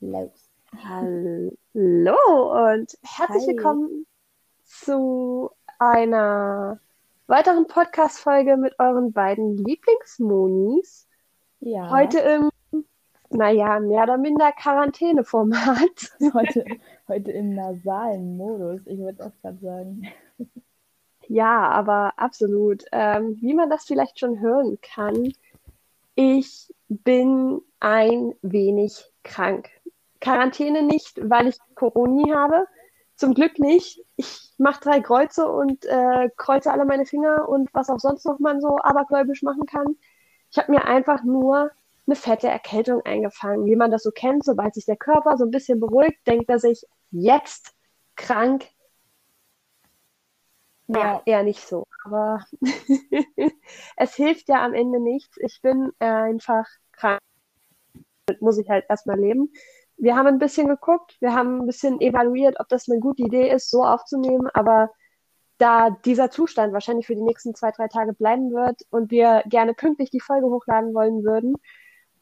los. Hallo und herzlich Hi. willkommen zu einer weiteren Podcast-Folge mit euren beiden Lieblingsmonis. Ja, Heute im, naja, mehr oder minder Quarantäneformat. heute, heute im nasalen Modus. Ich würde auch gerade sagen. Ja, aber absolut. Ähm, wie man das vielleicht schon hören kann, ich bin ein wenig krank. Quarantäne nicht, weil ich Corona habe. Zum Glück nicht. Ich mache drei Kreuze und äh, kreuze alle meine Finger und was auch sonst noch man so abergläubisch machen kann. Ich habe mir einfach nur eine fette Erkältung eingefangen, wie man das so kennt. Sobald sich der Körper so ein bisschen beruhigt, denkt er sich, jetzt krank, ja, eher nicht so. Aber es hilft ja am Ende nichts. Ich bin äh, einfach krank. Damit muss ich halt erstmal leben. Wir haben ein bisschen geguckt, wir haben ein bisschen evaluiert, ob das eine gute Idee ist, so aufzunehmen. Aber da dieser Zustand wahrscheinlich für die nächsten zwei, drei Tage bleiben wird und wir gerne pünktlich die Folge hochladen wollen würden,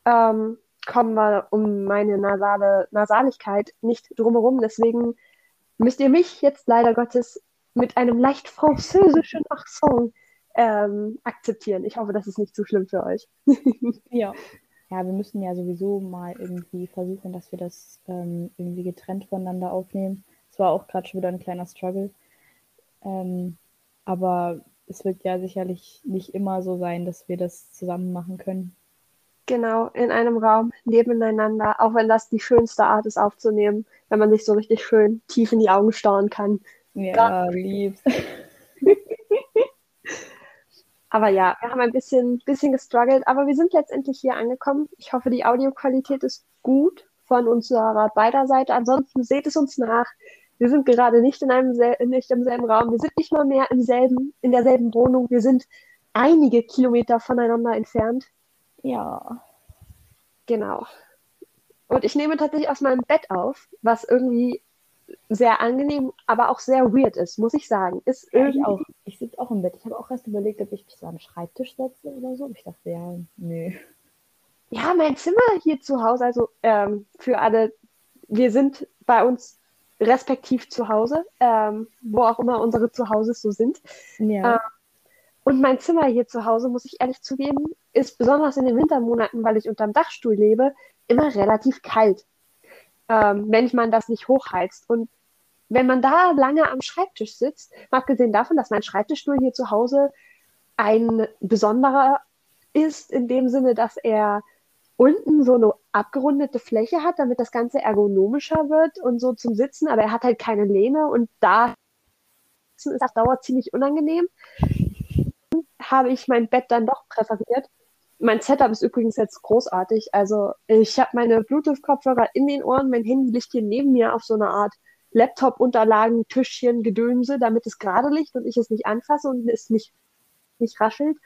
ähm, kommen wir um meine nasale Nasaligkeit nicht drumherum. Deswegen müsst ihr mich jetzt leider Gottes mit einem leicht französischen Accent ähm, akzeptieren. Ich hoffe, das ist nicht zu schlimm für euch. Ja. Ja, wir müssen ja sowieso mal irgendwie versuchen, dass wir das ähm, irgendwie getrennt voneinander aufnehmen. Es war auch gerade schon wieder ein kleiner Struggle. Ähm, aber es wird ja sicherlich nicht immer so sein, dass wir das zusammen machen können. Genau, in einem Raum, nebeneinander, auch wenn das die schönste Art ist aufzunehmen, wenn man sich so richtig schön tief in die Augen starren kann. Ja, lieb. Aber ja, wir haben ein bisschen, bisschen gestruggelt, aber wir sind letztendlich hier angekommen. Ich hoffe, die Audioqualität ist gut von unserer beider Seite. Ansonsten seht es uns nach. Wir sind gerade nicht in einem nicht im selben Raum. Wir sind nicht mal mehr im selben, in derselben Wohnung. Wir sind einige Kilometer voneinander entfernt. Ja. Genau. Und ich nehme tatsächlich aus meinem Bett auf, was irgendwie sehr angenehm, aber auch sehr weird ist, muss ich sagen. Ist Ja, ich auch. Ich sitze auch im Bett. Ich habe auch erst überlegt, ob ich mich so am Schreibtisch setze oder so. Ich dachte, ja, nö. Ja, mein Zimmer hier zu Hause, also ähm, für alle, wir sind bei uns respektiv zu Hause, ähm, wo auch immer unsere Zuhauses so sind. Ja. Ähm, und mein Zimmer hier zu Hause, muss ich ehrlich zugeben, ist besonders in den Wintermonaten, weil ich unterm Dachstuhl lebe, immer relativ kalt, ähm, wenn man das nicht hochheizt. Und wenn man da lange am Schreibtisch sitzt, mal abgesehen davon, dass mein Schreibtischstuhl hier zu Hause ein besonderer ist, in dem Sinne, dass er unten so eine abgerundete Fläche hat, damit das Ganze ergonomischer wird und so zum Sitzen, aber er hat halt keine Lehne und da ist auf Dauer ziemlich unangenehm. Habe ich mein Bett dann doch präferiert. Mein Setup ist übrigens jetzt großartig. Also ich habe meine Bluetooth-Kopfhörer in den Ohren, mein Handy liegt hier neben mir auf so einer Art Laptop-Unterlagen, Tischchen, Gedönse, damit es gerade liegt und ich es nicht anfasse und es nicht, nicht raschelt.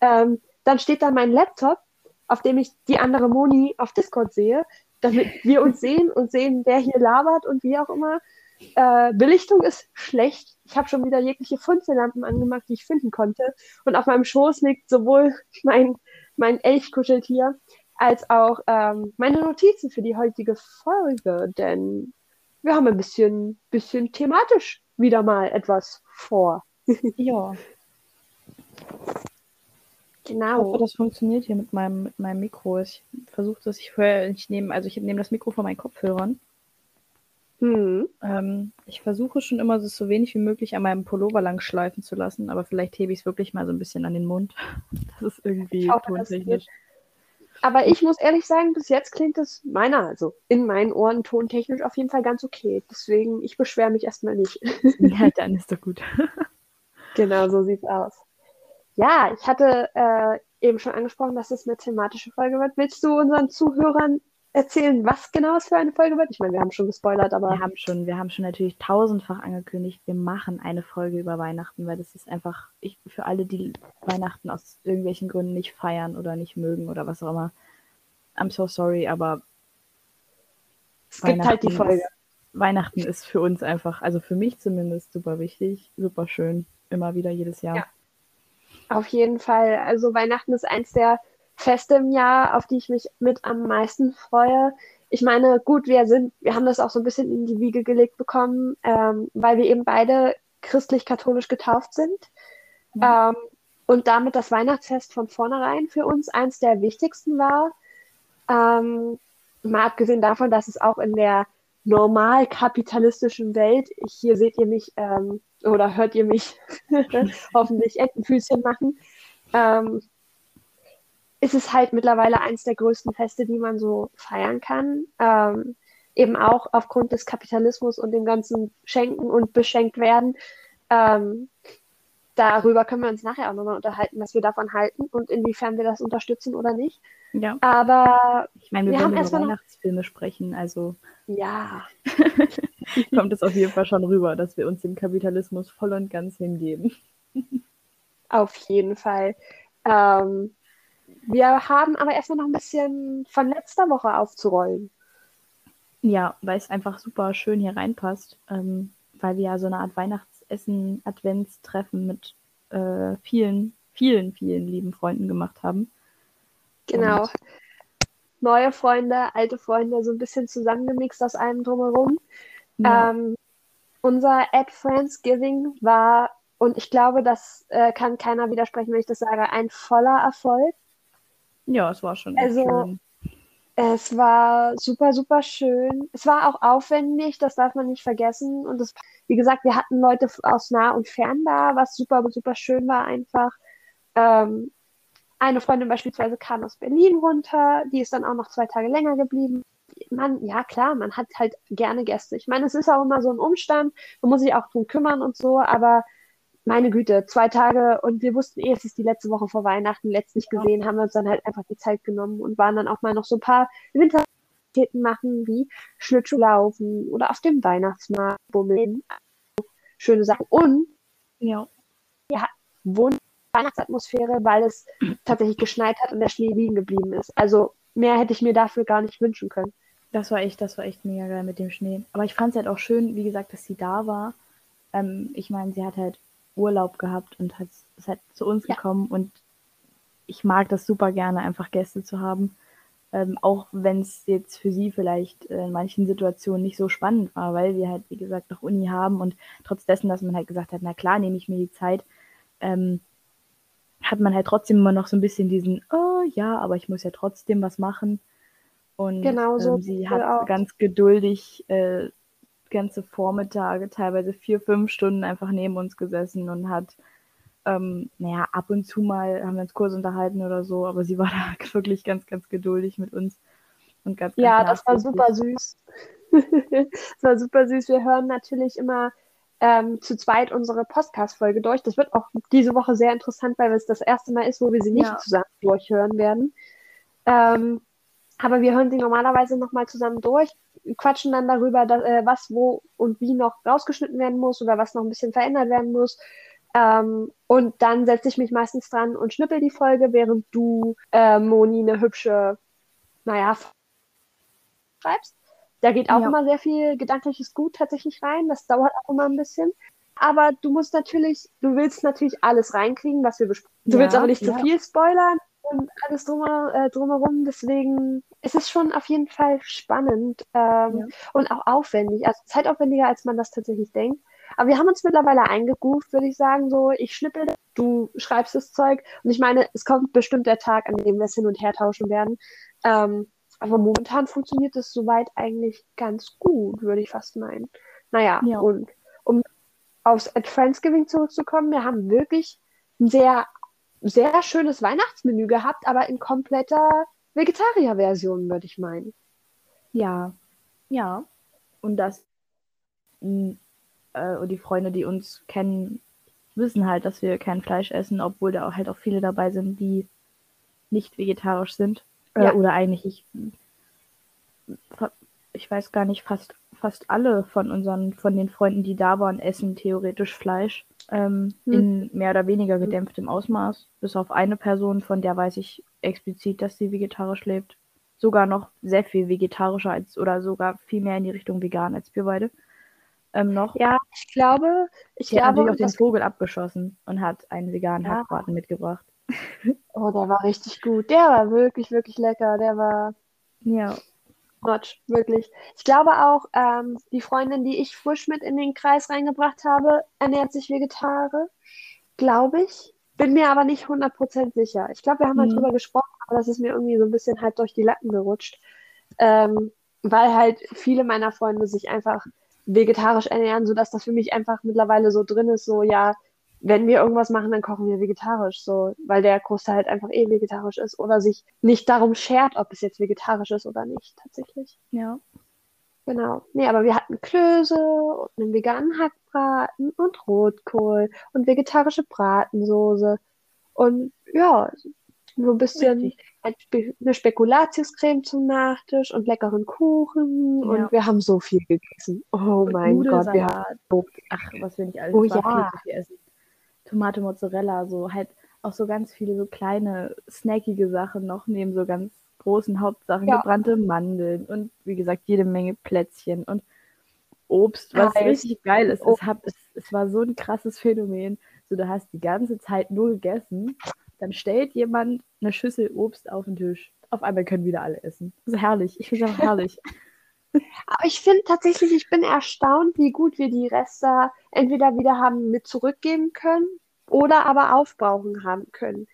Ähm, dann steht da mein Laptop, auf dem ich die andere Moni auf Discord sehe, damit wir uns sehen und sehen, wer hier labert und wie auch immer. Äh, Belichtung ist schlecht. Ich habe schon wieder jegliche Funzellampen angemacht, die ich finden konnte. Und auf meinem Schoß liegt sowohl mein, mein Elchkuscheltier als auch ähm, meine Notizen für die heutige Folge, denn wir haben ein bisschen, bisschen thematisch wieder mal etwas vor. Ja. Ich Genau. hoffe, das funktioniert hier mit meinem, mit meinem Mikro. Ich versuche das, ich höre, ich nehme, also ich nehme das Mikro von meinen Kopfhörern. Hm. Ähm, ich versuche schon immer, es so wenig wie möglich an meinem Pullover lang schleifen zu lassen, aber vielleicht hebe ich es wirklich mal so ein bisschen an den Mund. Das ist irgendwie das tontechnisch. Aber ich muss ehrlich sagen, bis jetzt klingt es meiner, also in meinen Ohren tontechnisch auf jeden Fall ganz okay. Deswegen, ich beschwere mich erstmal nicht. Ja, dann ist doch gut. Genau, so sieht's aus. Ja, ich hatte äh, eben schon angesprochen, dass es eine thematische Folge wird. Willst du unseren Zuhörern erzählen, was genau es für eine Folge wird? Ich meine, wir haben schon gespoilert, aber Wir haben schon, wir haben schon natürlich tausendfach angekündigt, wir machen eine Folge über Weihnachten, weil das ist einfach, ich, für alle, die Weihnachten aus irgendwelchen Gründen nicht feiern oder nicht mögen oder was auch immer. I'm so sorry, aber es gibt halt die Folge. Ist, Weihnachten ist für uns einfach, also für mich zumindest, super wichtig, super schön, immer wieder jedes Jahr. Ja. Auf jeden Fall. Also Weihnachten ist eins der Feste im Jahr, auf die ich mich mit am meisten freue. ich meine, gut, wir sind, wir haben das auch so ein bisschen in die Wiege gelegt bekommen, ähm, weil wir eben beide christlich-katholisch getauft sind. Ja. Ähm, und damit das Weihnachtsfest von vornherein für uns eins der wichtigsten war. Ähm, mal abgesehen davon, dass es auch in der normal kapitalistischen Welt, hier seht ihr mich ähm, oder hört ihr mich hoffentlich Entenfüßchen machen, ähm, ist es halt mittlerweile eins der größten Feste, die man so feiern kann. Ähm, eben auch aufgrund des Kapitalismus und dem ganzen Schenken und beschenkt werden. Ähm, darüber können wir uns nachher auch nochmal unterhalten, was wir davon halten und inwiefern wir das unterstützen oder nicht. Ja. Aber ich meine, wir, wir werden über Weihnachtsfilme noch... sprechen, also ja. kommt es auf jeden Fall schon rüber, dass wir uns dem Kapitalismus voll und ganz hingeben. auf jeden Fall. Ähm, wir haben aber erstmal noch ein bisschen von letzter Woche aufzurollen. Ja, weil es einfach super schön hier reinpasst, ähm, weil wir ja so eine Art Weihnachtsessen, Adventstreffen mit äh, vielen, vielen, vielen lieben Freunden gemacht haben. Genau. Und Neue Freunde, alte Freunde, so ein bisschen zusammengemixt aus allem drumherum. Ja. Ähm, unser Ad Friendsgiving war, und ich glaube, das äh, kann keiner widersprechen, wenn ich das sage, ein voller Erfolg. Ja, es war schon also, schön. Es war super, super schön. Es war auch aufwendig, das darf man nicht vergessen. Und das, wie gesagt, wir hatten Leute aus nah und fern da, was super, super schön war einfach. Ähm, eine Freundin beispielsweise kam aus Berlin runter, die ist dann auch noch zwei Tage länger geblieben. Man, ja klar, man hat halt gerne Gäste. Ich meine, es ist auch immer so ein Umstand, man muss sich auch drum kümmern und so, aber meine Güte, zwei Tage und wir wussten eh, es ist die letzte Woche vor Weihnachten, letztlich ja. gesehen, haben wir uns dann halt einfach die Zeit genommen und waren dann auch mal noch so ein paar Winteraktivitäten machen, wie Schlittschuhlaufen oder auf dem Weihnachtsmarkt bummeln. Schöne Sachen. Und ja, ja wunderbar Weihnachtsatmosphäre, weil es tatsächlich geschneit hat und der Schnee liegen geblieben ist. Also mehr hätte ich mir dafür gar nicht wünschen können. Das war echt, das war echt mega geil mit dem Schnee. Aber ich fand es halt auch schön, wie gesagt, dass sie da war. Ähm, ich meine, sie hat halt Urlaub gehabt und hat, ist halt zu uns ja. gekommen und ich mag das super gerne, einfach Gäste zu haben. Ähm, auch wenn es jetzt für sie vielleicht in manchen Situationen nicht so spannend war, weil wir halt, wie gesagt, noch Uni haben und trotz dessen, dass man halt gesagt hat, na klar, nehme ich mir die Zeit, ähm, hat man halt trotzdem immer noch so ein bisschen diesen, oh ja, aber ich muss ja trotzdem was machen. Und genau so ähm, sie hat auch. ganz geduldig äh, ganze Vormittage, teilweise vier, fünf Stunden einfach neben uns gesessen und hat, ähm, naja, ab und zu mal haben wir uns kurz unterhalten oder so, aber sie war da wirklich ganz, ganz geduldig mit uns. Und ganz, ganz ja, das war super süß. das war super süß. Wir hören natürlich immer ähm, zu zweit unsere Podcast-Folge durch. Das wird auch diese Woche sehr interessant, weil es das erste Mal ist, wo wir sie nicht ja. zusammen durchhören werden. Ähm, aber wir hören sie normalerweise nochmal zusammen durch, quatschen dann darüber, dass, äh, was, wo und wie noch rausgeschnitten werden muss oder was noch ein bisschen verändert werden muss. Ähm, und dann setze ich mich meistens dran und schnippel die Folge, während du, äh, Moni, eine hübsche, naja, schreibst. Da geht auch ja. immer sehr viel gedankliches Gut tatsächlich rein. Das dauert auch immer ein bisschen. Aber du musst natürlich, du willst natürlich alles reinkriegen, was wir besprechen. Du ja, willst aber nicht ja. zu viel spoilern und alles drum, äh, drumherum. Deswegen ist es schon auf jeden Fall spannend ähm, und auch aufwendig. Also zeitaufwendiger, als man das tatsächlich denkt. Aber wir haben uns mittlerweile eingegroovt, würde ich sagen. So, ich schnippel, du schreibst das Zeug. Und ich meine, es kommt bestimmt der Tag, an dem wir es hin und her tauschen werden. Ähm, aber momentan funktioniert es soweit eigentlich ganz gut, würde ich fast meinen. Naja, ja. und um aufs At Friendsgiving zurückzukommen, wir haben wirklich ein sehr, sehr schönes Weihnachtsmenü gehabt, aber in kompletter Vegetarier-Version, würde ich meinen. Ja, ja. Und das, äh, und die Freunde, die uns kennen, wissen halt, dass wir kein Fleisch essen, obwohl da auch halt auch viele dabei sind, die nicht vegetarisch sind. Äh, ja. Oder eigentlich, ich, ich weiß gar nicht, fast, fast alle von unseren, von den Freunden, die da waren, essen theoretisch Fleisch. Ähm, hm. In mehr oder weniger gedämpftem Ausmaß. Bis auf eine Person, von der weiß ich explizit, dass sie vegetarisch lebt. Sogar noch sehr viel vegetarischer als oder sogar viel mehr in die Richtung vegan als wir beide. Ähm, noch. Ja, ich glaube, ich sie glaube, hat natürlich auch den Vogel abgeschossen und hat einen veganen ja. Hackbraten mitgebracht. Oh, der war richtig gut. Der war wirklich, wirklich lecker. Der war. Ja. Notch, wirklich. Ich glaube auch, ähm, die Freundin, die ich frisch mit in den Kreis reingebracht habe, ernährt sich vegetarisch, glaube ich. Bin mir aber nicht 100% sicher. Ich glaube, wir haben mal Mhm. drüber gesprochen, aber das ist mir irgendwie so ein bisschen halb durch die Lappen gerutscht. Ähm, weil halt viele meiner Freunde sich einfach vegetarisch ernähren, sodass das für mich einfach mittlerweile so drin ist, so ja, wenn wir irgendwas machen, dann kochen wir vegetarisch, so, weil der Großteil halt einfach eh vegetarisch ist oder sich nicht darum schert, ob es jetzt vegetarisch ist oder nicht, tatsächlich. Ja. Genau. Nee, aber wir hatten Klöße und einen veganen Hackbraten und Rotkohl und vegetarische Bratensoße und ja, so ein bisschen Richtig. eine Spekulatiuscreme zum Nachtisch und leckeren Kuchen Ja. und wir haben so viel gegessen. Oh Und mein Gott, wir haben so Ach, was wir nicht alles Oh ja. essen. Tomate, Mozzarella, so halt auch so ganz viele so kleine, snackige Sachen noch neben so ganz großen Hauptsachen. Ja. Gebrannte Mandeln und wie gesagt, jede Menge Plätzchen und Obst, was Eis. richtig geil ist. Es, hab, es, es war so ein krasses Phänomen. So, du hast die ganze Zeit nur gegessen, dann stellt jemand eine Schüssel Obst auf den Tisch. Auf einmal können wieder alle essen. Das ist herrlich. Ich finde es herrlich. Aber ich finde tatsächlich, ich bin erstaunt, wie gut wir die Reste entweder wieder haben mit zurückgeben können oder aber aufbrauchen haben können.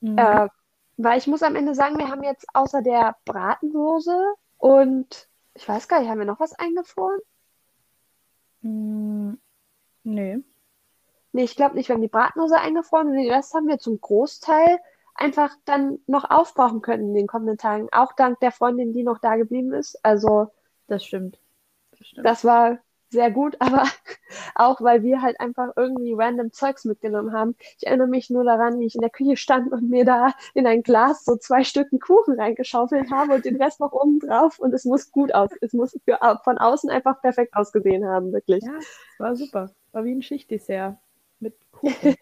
Mhm. Äh, weil ich muss am Ende sagen, wir haben jetzt außer der Bratensoße und ich weiß gar nicht, haben wir noch was eingefroren? Mm, nee. Nee, ich glaube nicht, wir haben die Bratensoße eingefroren und den Rest haben wir zum Großteil einfach dann noch aufbrauchen können in den kommenden Tagen. Auch dank der Freundin, die noch da geblieben ist. Also Das stimmt. Das stimmt. das war sehr gut, aber auch weil wir halt einfach irgendwie random Zeugs mitgenommen haben. Ich erinnere mich nur daran, wie ich in der Küche stand und mir da in ein Glas so zwei Stücken Kuchen reingeschaufelt habe und den Rest noch oben drauf und es muss gut aus, es muss für, von außen einfach perfekt ausgesehen haben, wirklich. Ja, war super. War wie ein Schichtdessert mit Kuchen.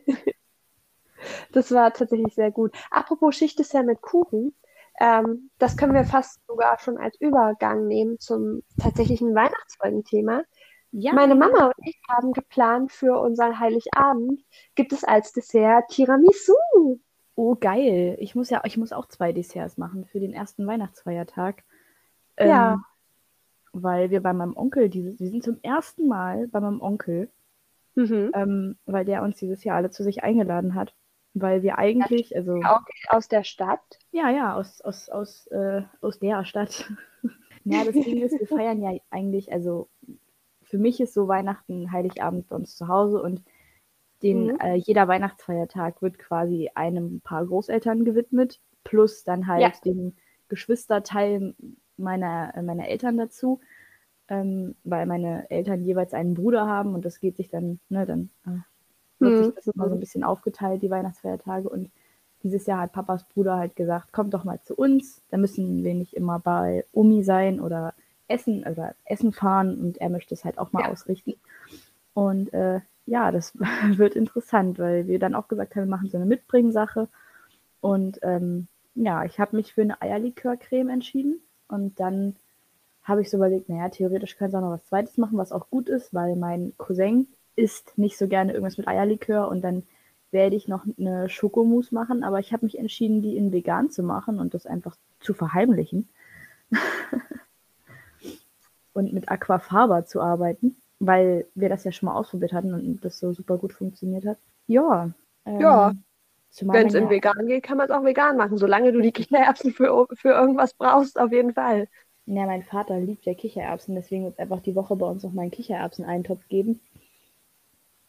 Das war tatsächlich sehr gut. Apropos Schichtdessert mit Kuchen, ähm, das können wir fast sogar schon als Übergang nehmen zum tatsächlichen Weihnachtsfolgenthema. Ja, Meine Mama und ich haben geplant für unseren Heiligabend gibt es als Dessert Tiramisu. Oh, geil. Ich muss ja, ich muss auch zwei Desserts machen für den ersten Weihnachtsfeiertag. Ja. Ähm, weil wir bei meinem Onkel, dieses, wir sind zum ersten Mal bei meinem Onkel, Mhm. ähm, weil der uns dieses Jahr alle zu sich eingeladen hat. Weil wir eigentlich, also, Auch aus der Stadt. ja, ja, aus, aus, aus, äh, aus der Stadt. ja, das Ding ist, wir feiern ja eigentlich, also für mich ist so Weihnachten, Heiligabend bei uns zu Hause und den, Mhm. äh, jeder Weihnachtsfeiertag wird quasi einem paar Großeltern gewidmet, plus dann halt Ja. dem Geschwisterteil meiner, äh, meiner Eltern dazu, ähm, weil meine Eltern jeweils einen Bruder haben und das geht sich dann, ne, dann äh, Mhm. sich das immer so ein bisschen aufgeteilt, die Weihnachtsfeiertage und dieses Jahr hat Papas Bruder halt gesagt, kommt doch mal zu uns, da müssen wir nicht immer bei Omi sein oder essen oder essen fahren und er möchte es halt auch mal Ja. ausrichten. Und äh, ja, das wird interessant, weil wir dann auch gesagt haben, wir machen so eine Mitbringsache. Und ähm, ja, ich habe mich für eine Eierlikörcreme entschieden. Und dann habe ich so überlegt, naja, theoretisch könnte es auch noch was Zweites machen, was auch gut ist, weil mein Cousin isst nicht so gerne irgendwas mit Eierlikör und dann werde ich noch eine Schokomousse machen, aber ich habe mich entschieden, die in vegan zu machen und das einfach zu verheimlichen und mit Aquafaba zu arbeiten, weil wir das ja schon mal ausprobiert hatten und das so super gut funktioniert hat. Ja. ähm, Ja. Wenn es in ja- vegan geht, kann man es auch vegan machen, solange du die Kichererbsen für, für irgendwas brauchst, auf jeden Fall. Ja, mein Vater liebt ja Kichererbsen, deswegen wird es einfach die Woche bei uns noch mal einen Kichererbsen-Eintopf geben.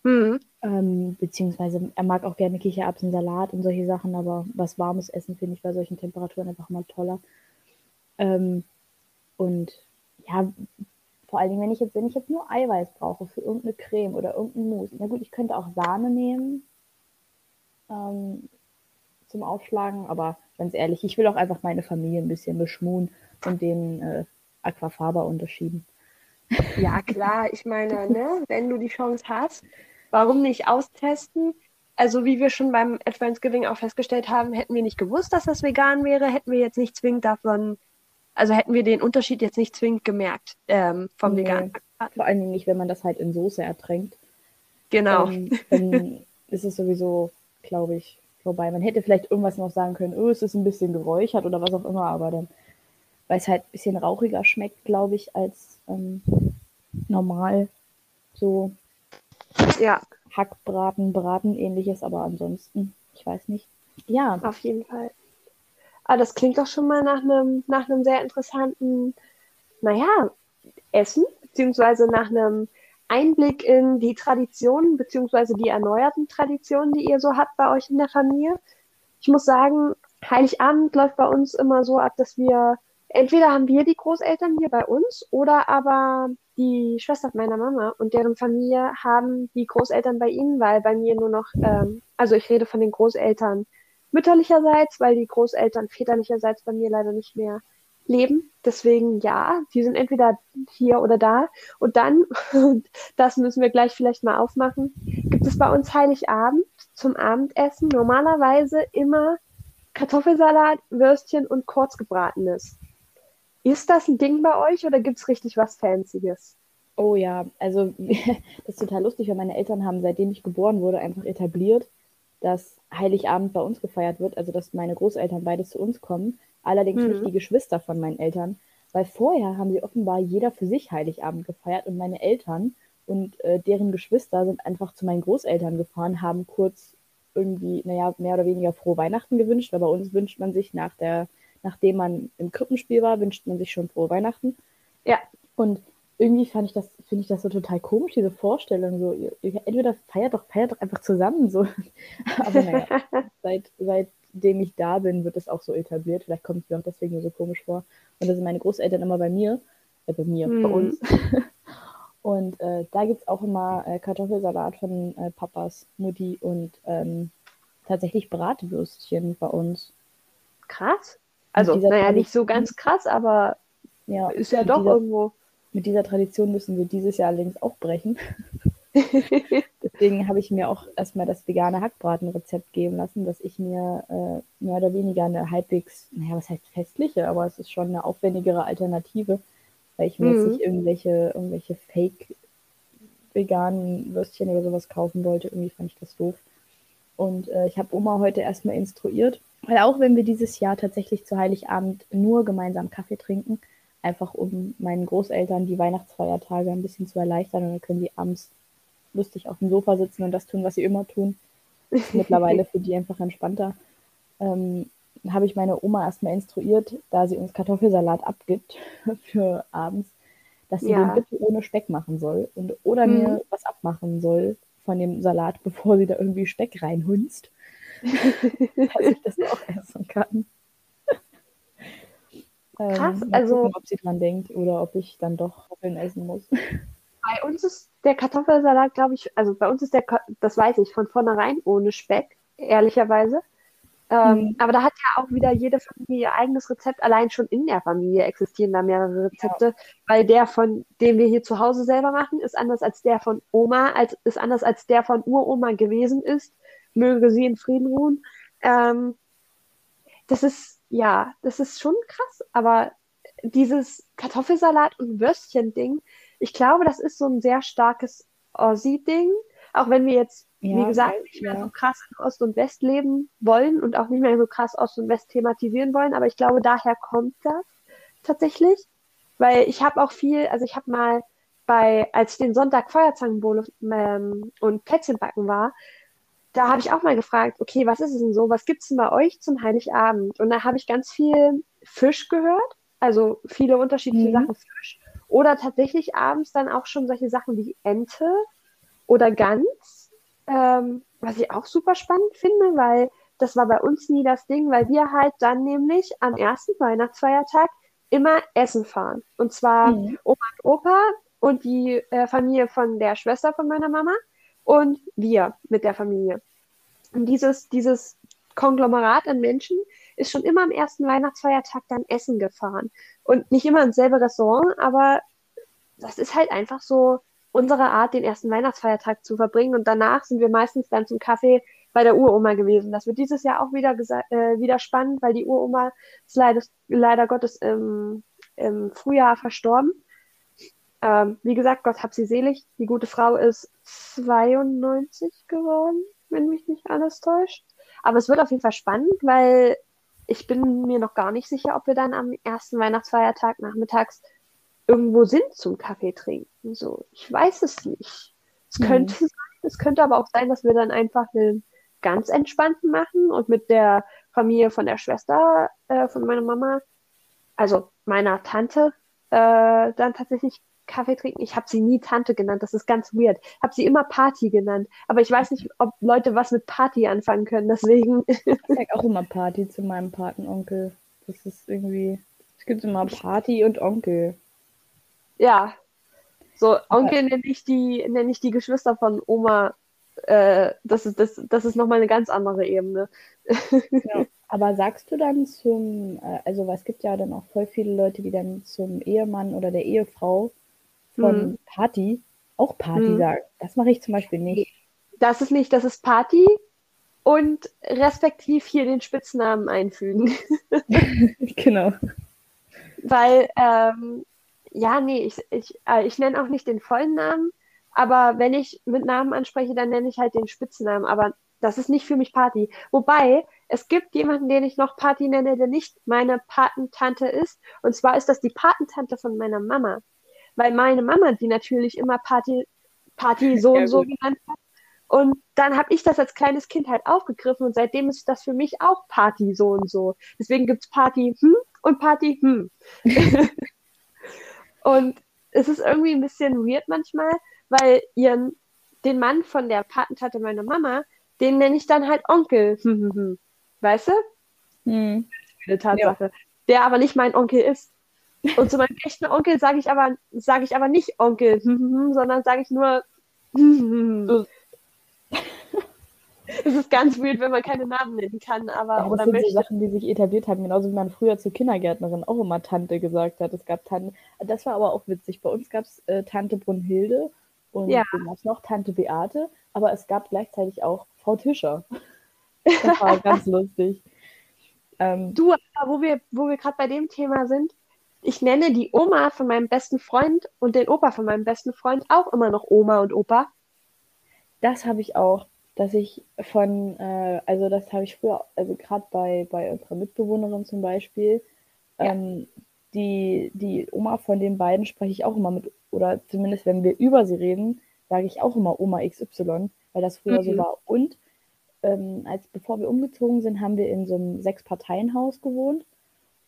Mhm. Ähm, beziehungsweise er mag auch gerne Kichererbsensalat und solche Sachen, aber was warmes Essen finde ich bei solchen Temperaturen einfach mal toller. Ähm, und ja, vor allen Dingen, wenn ich jetzt, wenn ich jetzt nur Eiweiß brauche für irgendeine Creme oder irgendeinen Mousse, na gut, ich könnte auch Sahne nehmen ähm, zum Aufschlagen, aber ganz ehrlich, ich will auch einfach meine Familie ein bisschen beschmuhen und den äh, Aquafaba unterschieben. Ja, klar, ich meine, ne, wenn du die Chance hast, warum nicht austesten? Also, wie wir schon beim Adventsgiving auch festgestellt haben, hätten wir nicht gewusst, dass das vegan wäre, hätten wir jetzt nicht zwingend davon, also hätten wir den Unterschied jetzt nicht zwingend gemerkt ähm, vom Nee. veganen. Vor allen Dingen nicht, wenn man das halt in Soße ertränkt. Genau. Ähm, dann ist es sowieso, glaube ich, vorbei. Man hätte vielleicht irgendwas noch sagen können, oh, es ist ein bisschen geräuchert oder was auch immer, aber dann weil es halt ein bisschen rauchiger schmeckt, glaube ich, als ähm, normal so Ja, Hackbraten, Braten ähnliches, aber ansonsten, ich weiß nicht. Ja, auf jeden Fall. Aber das klingt doch schon mal nach einem, nach einem sehr interessanten, naja, Essen, beziehungsweise nach einem Einblick in die Traditionen, beziehungsweise die erneuerten Traditionen, die ihr so habt bei euch in der Familie. Ich muss sagen, Heiligabend läuft bei uns immer so ab, dass wir entweder haben wir die Großeltern hier bei uns oder aber die Schwester meiner Mama und deren Familie haben die Großeltern bei ihnen, weil bei mir nur noch, ähm, also ich rede von den Großeltern mütterlicherseits, weil die Großeltern väterlicherseits bei mir leider nicht mehr leben. Deswegen ja, die sind entweder hier oder da. Und dann, das müssen wir gleich vielleicht mal aufmachen, gibt es bei uns Heiligabend zum Abendessen normalerweise immer Kartoffelsalat, Würstchen und kurzgebratenes. Ist das ein Ding bei euch oder gibt es richtig was Fancyes? oh ja, also das ist total lustig, weil meine Eltern haben, seitdem ich geboren wurde, einfach etabliert, dass Heiligabend bei uns gefeiert wird, also dass meine Großeltern beides zu uns kommen, allerdings nicht Mhm. die Geschwister von meinen Eltern, weil vorher haben sie offenbar jeder für sich Heiligabend gefeiert und meine Eltern und äh, deren Geschwister sind einfach zu meinen Großeltern gefahren, haben kurz irgendwie, naja, mehr oder weniger frohe Weihnachten gewünscht, weil bei uns wünscht man sich nach der, nachdem man im Krippenspiel war, wünscht man sich schon frohe Weihnachten. Ja, Und irgendwie fand ich das, finde ich das so total komisch, diese Vorstellung. So, ihr, ihr, entweder feiert doch, feiert doch einfach zusammen. So. Aber naja, seit, seitdem ich da bin, wird es auch so etabliert. Vielleicht kommt es mir auch deswegen nur so komisch vor. Und da sind meine Großeltern immer bei mir, äh, bei mir, bei Mhm. uns. Und äh, da gibt es auch immer äh, Kartoffelsalat von äh, Papas Mutti und ähm, tatsächlich Bratwürstchen bei uns. krass. Also, naja, nicht so ganz krass, aber ja, ist ja doch dieser, irgendwo. mit dieser Tradition müssen wir dieses Jahr allerdings auch brechen. Deswegen habe ich mir auch erstmal das vegane Hackbratenrezept geben lassen, dass ich mir äh, mehr oder weniger eine halbwegs, naja, was heißt festliche, aber es ist schon eine aufwendigere Alternative, weil ich mir jetzt Mhm. nicht irgendwelche, irgendwelche fake veganen Würstchen oder sowas kaufen wollte. Irgendwie fand ich das doof. Und äh, ich habe Oma heute erstmal instruiert, weil auch wenn wir dieses Jahr tatsächlich zu Heiligabend nur gemeinsam Kaffee trinken, einfach um meinen Großeltern die Weihnachtsfeiertage ein bisschen zu erleichtern und dann können die abends lustig auf dem Sofa sitzen und das tun, was sie immer tun. Ist mittlerweile für die einfach entspannter. Ähm, habe ich meine Oma erstmal instruiert, da sie uns Kartoffelsalat abgibt für abends, dass sie den Ja. bitte ohne Speck machen soll und oder Mhm. mir was abmachen soll von dem Salat, bevor sie da irgendwie Speck reinhunzt, dass ich das auch essen kann. Krass, Ähm, also gucken, ob sie dran denkt oder ob ich dann doch Kartoffeln essen muss. bei uns ist der Kartoffelsalat, glaube ich, also bei uns ist der, das weiß ich, von vornherein ohne Speck, ehrlicherweise. Ähm, Mhm. aber da hat ja auch wieder jede Familie ihr eigenes Rezept. Allein schon in der Familie existieren da mehrere Rezepte, weil der von, den wir hier zu Hause selber machen, ist anders als der von Oma, als, ist anders als der von Uroma gewesen ist. Möge sie in Frieden ruhen. Ähm, das ist, ja, das ist schon krass, aber dieses Kartoffelsalat und Würstchen-Ding, ich glaube, das ist so ein sehr starkes Aussie-Ding. Auch wenn wir jetzt, wie Ja, gesagt, weil, nicht mehr so ja. krass in Ost und West leben wollen und auch nicht mehr so krass Ost und West thematisieren wollen, aber ich glaube, daher kommt das tatsächlich. Weil ich habe auch viel, also ich habe mal bei, als ich den Sonntag Feuerzangenbowle ähm, und Plätzchen backen war, da habe ich auch mal gefragt, okay, was ist es denn so? Was gibt's denn bei euch zum Heiligabend? Und da habe ich ganz viel Fisch gehört, also viele unterschiedliche Mhm. Sachen Fisch. Oder tatsächlich abends dann auch schon solche Sachen wie Ente oder Gans, ähm, was ich auch super spannend finde, weil das war bei uns nie das Ding, weil wir halt dann nämlich am ersten Weihnachtsfeiertag immer essen fahren. Und zwar Mhm. Oma und Opa und die äh, Familie von der Schwester von meiner Mama und wir mit der Familie. Und dieses, dieses Konglomerat an Menschen ist schon immer am ersten Weihnachtsfeiertag dann essen gefahren. Und nicht immer ins selbe Restaurant, aber das ist halt einfach so unsere Art, den ersten Weihnachtsfeiertag zu verbringen. Und danach sind wir meistens dann zum Kaffee bei der Uroma gewesen. Das wird dieses Jahr auch wieder, äh, wieder spannend, weil die Uroma ist leider, leider Gottes im, im Frühjahr verstorben. Ähm, wie gesagt, Gott hab sie selig. Die gute Frau ist 92 geworden, wenn mich nicht alles täuscht. Aber es wird auf jeden Fall spannend, weil ich bin mir noch gar nicht sicher, ob wir dann am ersten Weihnachtsfeiertag nachmittags irgendwo sind zum Kaffee trinken. So, ich weiß es nicht. Es mhm. könnte sein, es könnte aber auch sein, dass wir dann einfach einen ganz entspannten machen und mit der Familie von der Schwester äh, von meiner Mama, also meiner Tante, äh, dann tatsächlich Kaffee trinken. Ich habe sie nie Tante genannt, das ist ganz weird. Habe sie immer Party genannt, aber ich weiß nicht, ob Leute was mit Party anfangen können, deswegen. ich sage auch immer Party zu meinem Patenonkel. Das ist irgendwie, es gibt immer Party und Onkel. Ja. So, Onkel nenne ich die, nenne ich die Geschwister von Oma. Äh, das ist, das, das ist nochmal eine ganz andere Ebene. ja. Aber sagst du dann zum, äh, also es gibt ja dann auch voll viele Leute, die dann zum Ehemann oder der Ehefrau von hm. Party auch Party hm. sagen. Das mache ich zum Beispiel nicht. Das ist nicht, das ist Party und respektiv hier den Spitznamen einfügen. genau. Weil, ähm, ja, nee, ich, ich, äh, ich nenne auch nicht den vollen Namen, aber wenn ich mit Namen anspreche, dann nenne ich halt den Spitznamen. Aber das ist nicht für mich Party. Wobei, es gibt jemanden, den ich noch Party nenne, der nicht meine Patentante ist. Und zwar ist das die Patentante von meiner Mama weil meine Mama die natürlich immer Party, Party so ja, und so genannt hat. Und dann habe ich das als kleines Kind halt aufgegriffen und seitdem ist das für mich auch Party so und so. Deswegen gibt es Party hm und Party hm. und es ist irgendwie ein bisschen weird manchmal, weil ihren, den Mann von der Patentante meiner Mama, den nenne ich dann halt Onkel. weißt du? Hm. Eine Tatsache. Ja. Der aber nicht mein Onkel ist. Und zu meinem echten Onkel sage ich aber, sage ich aber nicht Onkel, sondern sage ich nur. Es ist ganz weird, wenn man keine Namen nennen kann, aber ja, das sind möchte. so Sachen, die sich etabliert haben, genauso wie man früher zur Kindergärtnerin auch immer Tante gesagt hat. Es gab Tante, das war aber auch witzig. Bei uns gab es äh, Tante Brunhilde und ja. noch Tante Beate, aber es gab gleichzeitig auch Frau Tischer. Das war ganz lustig. Ähm, du, wo wir, wo wir gerade bei dem Thema sind, ich nenne die Oma von meinem besten Freund und den Opa von meinem besten Freund auch immer noch Oma und Opa. Das habe ich auch, dass ich von, äh, also das habe ich früher, also gerade bei, bei unserer Mitbewohnerin zum Beispiel, ja. ähm, die, die Oma von den beiden spreche ich auch immer mit, oder zumindest wenn wir über sie reden, sage ich auch immer Oma XY, weil das früher mhm. so war. Und ähm, als bevor wir umgezogen sind, haben wir in so einem Sechs-Parteien-Haus gewohnt.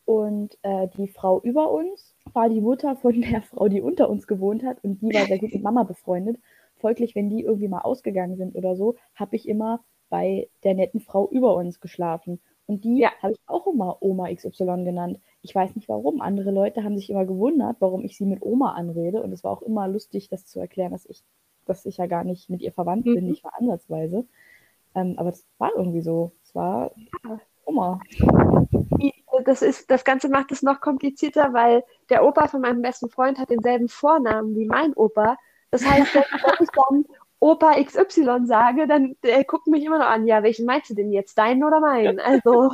Und äh, die Frau über uns war die Mutter von der Frau, die unter uns gewohnt hat. Und die war sehr gut mit Mama befreundet. Folglich, wenn die irgendwie mal ausgegangen sind oder so, habe ich immer bei der netten Frau über uns geschlafen. Und die ja. habe ich auch immer Oma XY genannt. Ich weiß nicht warum. Andere Leute haben sich immer gewundert, warum ich sie mit Oma anrede. Und es war auch immer lustig, das zu erklären, dass ich, dass ich ja gar nicht mit ihr verwandt mhm. bin, nicht mal ansatzweise. Ähm, aber es war irgendwie so. Es war Oma das ist, das Ganze macht es noch komplizierter, weil der Opa von meinem besten Freund hat denselben Vornamen wie mein Opa. Das heißt, wenn ich dann Opa XY sage, dann der guckt mich immer noch an, ja, welchen meinst du denn jetzt, deinen oder meinen? Also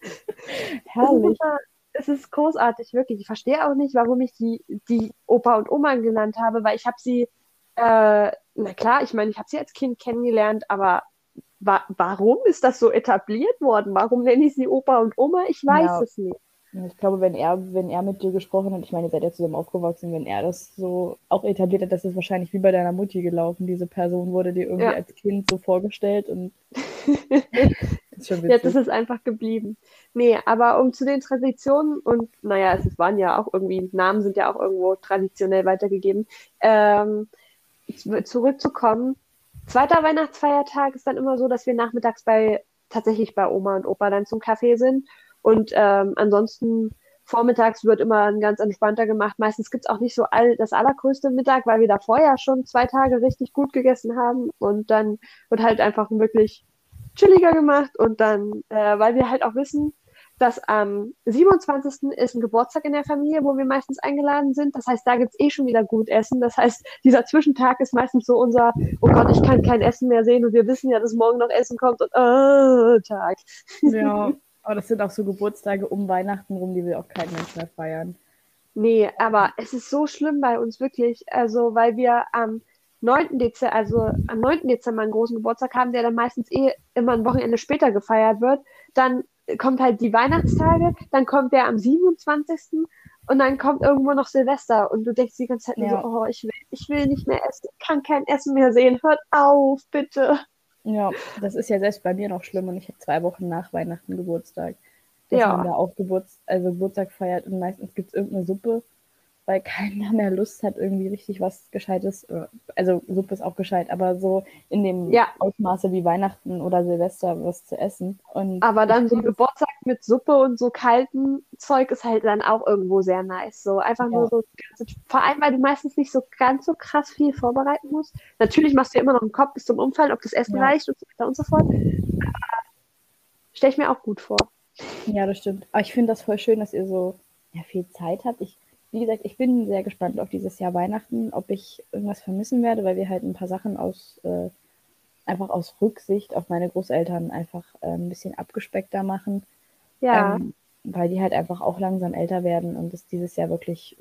herrlich. Es ist großartig, wirklich. Ich verstehe auch nicht, warum ich die, die Opa und Oma genannt habe, weil ich habe sie, äh, na klar, ich meine, ich habe sie als Kind kennengelernt, aber wa warum ist das so etabliert worden? Warum nenne ich sie Opa und Oma? Ich weiß ja. es nicht. Ich glaube, wenn er, wenn er mit dir gesprochen hat, ich meine, ihr seid ja zusammen aufgewachsen, wenn er das so auch etabliert hat, das ist wahrscheinlich wie bei deiner Mutti gelaufen. Diese Person wurde dir irgendwie ja. als Kind so vorgestellt und ist schon Jetzt ist es einfach geblieben. Nee, aber um zu den Traditionen und naja, es waren ja auch irgendwie, Namen sind ja auch irgendwo traditionell weitergegeben, ähm, zurückzukommen, Zweiter Weihnachtsfeiertag ist dann immer so, dass wir nachmittags bei tatsächlich bei Oma und Opa dann zum Kaffee sind. Und ähm, ansonsten vormittags wird immer ein ganz entspannter gemacht. Meistens gibt es auch nicht so all, das allergrößte Mittag, weil wir da vorher schon zwei Tage richtig gut gegessen haben. Und dann wird halt einfach wirklich chilliger gemacht. Und dann, äh, weil wir halt auch wissen, dass am 27. ist ein Geburtstag in der Familie, wo wir meistens eingeladen sind. Das heißt, da gibt es eh schon wieder gut Essen. Das heißt, dieser Zwischentag ist meistens so unser, oh Gott, ich kann kein Essen mehr sehen und wir wissen ja, dass morgen noch Essen kommt und äh, Tag. Ja, aber das sind auch so Geburtstage um Weihnachten rum, die will auch kein Mensch mehr feiern. Nee, aber es ist so schlimm bei uns wirklich. Also, weil wir am 9. Dezember, also am 9. Dezember einen großen Geburtstag haben, der dann meistens eh immer ein Wochenende später gefeiert wird. Dann kommt halt die Weihnachtstage, dann kommt der am 27. und dann kommt irgendwo noch Silvester und du denkst die ganze Zeit nur Ja. so, oh, ich will, ich will nicht mehr essen, ich kann kein Essen mehr sehen, hört auf, bitte. Ja, das ist ja selbst bei mir noch schlimm und ich habe zwei Wochen nach Weihnachten Geburtstag, dass Ja. man da auch Geburts also Geburtstag feiert und meistens gibt es irgendeine Suppe, weil keiner mehr Lust hat, irgendwie richtig was Gescheites. äh, Also Suppe ist auch gescheit, aber so in dem Ja. Ausmaße wie Weihnachten oder Silvester was zu essen. Und Aber dann so ein Geburtstag mit Suppe und so kaltem Zeug ist halt dann auch irgendwo sehr nice. So einfach nur Ja. so, vor allem, weil du meistens nicht so ganz so krass viel vorbereiten musst. Natürlich machst du ja immer noch einen Kopf bis zum Umfallen, ob das Essen Ja. reicht und so weiter und so fort. Aber stelle ich mir auch gut vor. Ja, das stimmt. Aber ich finde das voll schön, dass ihr so ja, viel Zeit habt. Ich, wie gesagt, ich bin sehr gespannt auf dieses Jahr Weihnachten, ob ich irgendwas vermissen werde, weil wir halt ein paar Sachen aus äh, einfach aus Rücksicht auf meine Großeltern einfach äh, ein bisschen abgespeckter machen. Ja, Ähm, weil die halt einfach auch langsam älter werden und es dieses Jahr wirklich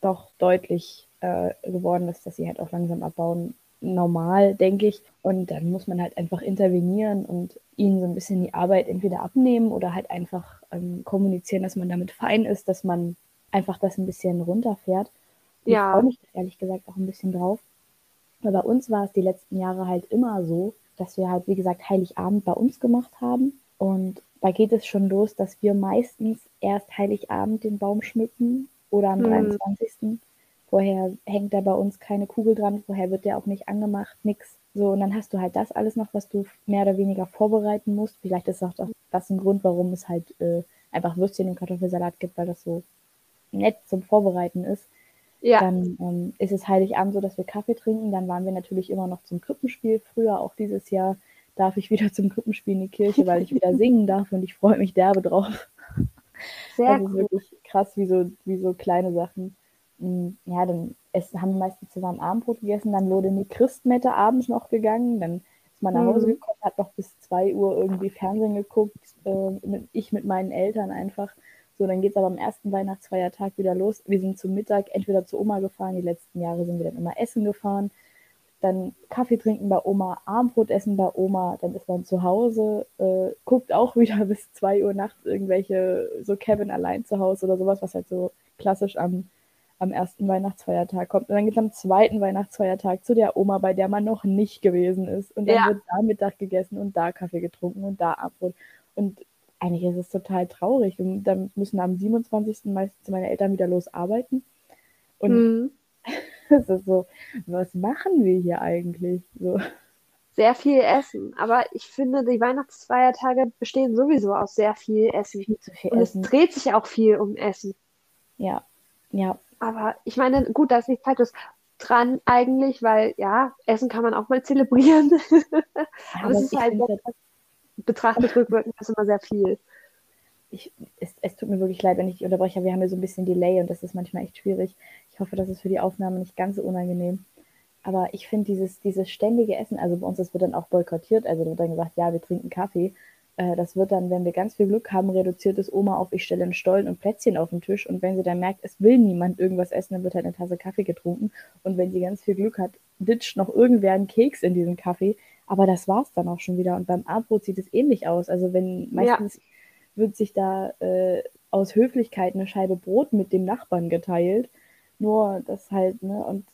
doch deutlich äh, geworden ist, dass sie halt auch langsam abbauen. Normal, denke ich. Und dann muss man halt einfach intervenieren und ihnen so ein bisschen die Arbeit entweder abnehmen oder halt einfach ähm, kommunizieren, dass man damit fein ist, dass man einfach das ein bisschen runterfährt. Und Ja. Ich freue mich ehrlich gesagt auch ein bisschen drauf. Weil bei uns war es die letzten Jahre halt immer so, dass wir halt, wie gesagt, Heiligabend bei uns gemacht haben. Und da geht es schon los, dass wir meistens erst Heiligabend den Baum schmücken oder am Mhm. 23. Vorher hängt da bei uns keine Kugel dran, vorher wird der auch nicht angemacht, nix. So, und dann hast du halt das alles noch, was du mehr oder weniger vorbereiten musst. Vielleicht ist auch das ein Grund, warum es halt äh, einfach Würstchen und Kartoffelsalat gibt, weil das so nett zum Vorbereiten ist. ja, Dann ähm, ist es Heiligabend so, dass wir Kaffee trinken. Dann waren wir natürlich immer noch zum Krippenspiel. Früher, auch dieses Jahr, darf ich wieder zum Krippenspiel in die Kirche, weil ich wieder singen darf und ich freue mich derbe drauf. sehr das ist cool. wirklich krass, wie so, wie so kleine Sachen. Mm, Ja, dann es haben wir meistens zusammen Abendbrot gegessen, dann wurde in die Christmette abends noch gegangen, dann ist man nach Hause Mhm. gekommen, hat noch bis 2 Uhr irgendwie Fernsehen geguckt, äh, mit, ich mit meinen Eltern einfach. So, dann geht es aber am ersten Weihnachtsfeiertag wieder los. Wir sind zum Mittag entweder zu Oma gefahren, die letzten Jahre sind wir dann immer essen gefahren, dann Kaffee trinken bei Oma, Abendbrot essen bei Oma, dann ist man zu Hause, äh, guckt auch wieder bis 2 Uhr nachts irgendwelche, so Kevin allein zu Hause oder sowas, was halt so klassisch am, am ersten Weihnachtsfeiertag kommt. Und dann geht es am zweiten Weihnachtsfeiertag zu der Oma, bei der man noch nicht gewesen ist. Und dann Ja. wird da Mittag gegessen und da Kaffee getrunken und da Abendbrot. Und eigentlich ist es total traurig. Und dann müssen am 27. meistens meine Eltern wieder losarbeiten. Und Mhm. es ist so, was machen wir hier eigentlich? So. Sehr viel Essen. Aber ich finde, die Weihnachtsfeiertage bestehen sowieso aus sehr viel Essen. Viel viel Und es Essen. dreht sich auch viel um Essen. Ja, ja, Aber ich meine, gut, da ist nichts Falsches dran eigentlich, weil ja, Essen kann man auch mal zelebrieren. aber es ist halt Betrachtet rückwirkend ist immer sehr viel. ich, es, es tut mir wirklich leid, wenn ich dich unterbreche, wir haben hier so ein bisschen Delay und das ist manchmal echt schwierig. Ich hoffe, das ist für die Aufnahme nicht ganz so unangenehm. Aber ich finde dieses, dieses ständige Essen, also bei uns, das wird dann auch boykottiert, also da wird dann gesagt, ja, wir trinken Kaffee. Äh, das wird dann, wenn wir ganz viel Glück haben, reduziert es Oma auf, ich stelle einen Stollen und Plätzchen auf den Tisch. Und wenn sie dann merkt, es will niemand irgendwas essen, dann wird halt eine Tasse Kaffee getrunken. Und wenn sie ganz viel Glück hat, ditcht noch irgendwer einen Keks in diesen Kaffee. Aber das war's dann auch schon wieder. Und beim Abendbrot sieht es ähnlich aus. Also wenn meistens wird sich da äh, aus Höflichkeit eine Scheibe Brot mit dem Nachbarn geteilt. Nur das halt, ne, und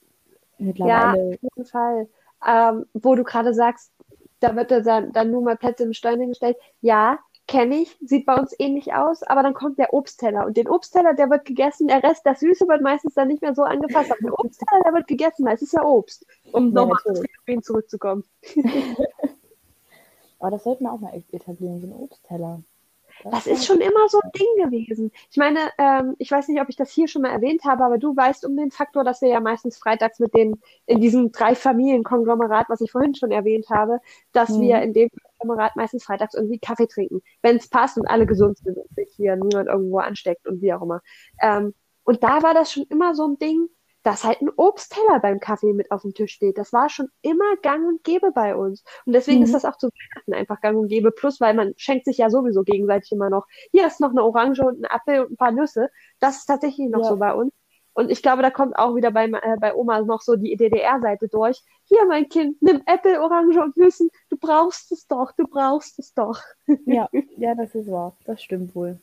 mittlerweile, Auf jeden Fall. Ähm, wo du gerade sagst, da wird dann, dann nur mal Plätze im Stein hingestellt. Ja, kenne ich, sieht bei uns ähnlich aus, aber dann kommt der Obstteller und den Obstteller, der wird gegessen, der Rest, das Süße wird meistens dann nicht mehr so angefasst, aber der Obstteller, der wird gegessen, weil es ist ja Obst, um Ja, nochmal aufs natürlich. Phänomen zurückzukommen. aber das sollten wir auch mal etablieren, so ein Obstteller. Das ist schon immer so ein Ding gewesen. Ich meine, ähm, ich weiß nicht, ob ich das hier schon mal erwähnt habe, aber du weißt um den Faktor, dass wir ja meistens freitags mit den, in diesem Drei-Familien-Konglomerat, was ich vorhin schon erwähnt habe, dass Mhm. wir in dem Konglomerat meistens freitags irgendwie Kaffee trinken, wenn es passt und alle gesund sind und sich hier niemand irgendwo ansteckt und wie auch immer. Ähm, und da war das schon immer so ein Ding, dass halt ein Obstteller beim Kaffee mit auf dem Tisch steht. Das war schon immer gang und gäbe bei uns. Und deswegen Mhm. ist das auch zu Weihnachten einfach gang und gäbe. Plus, weil man schenkt sich ja sowieso gegenseitig immer noch. Hier ist noch eine Orange und ein Apfel und ein paar Nüsse. Das ist tatsächlich noch Ja. so bei uns. Und ich glaube, da kommt auch wieder bei, äh, bei Oma noch so die DDR-Seite durch. Hier, mein Kind, nimm Äpfel, Orange und Nüssen. Du brauchst es doch, du brauchst es doch. Ja, ja, das ist wahr. Das stimmt wohl.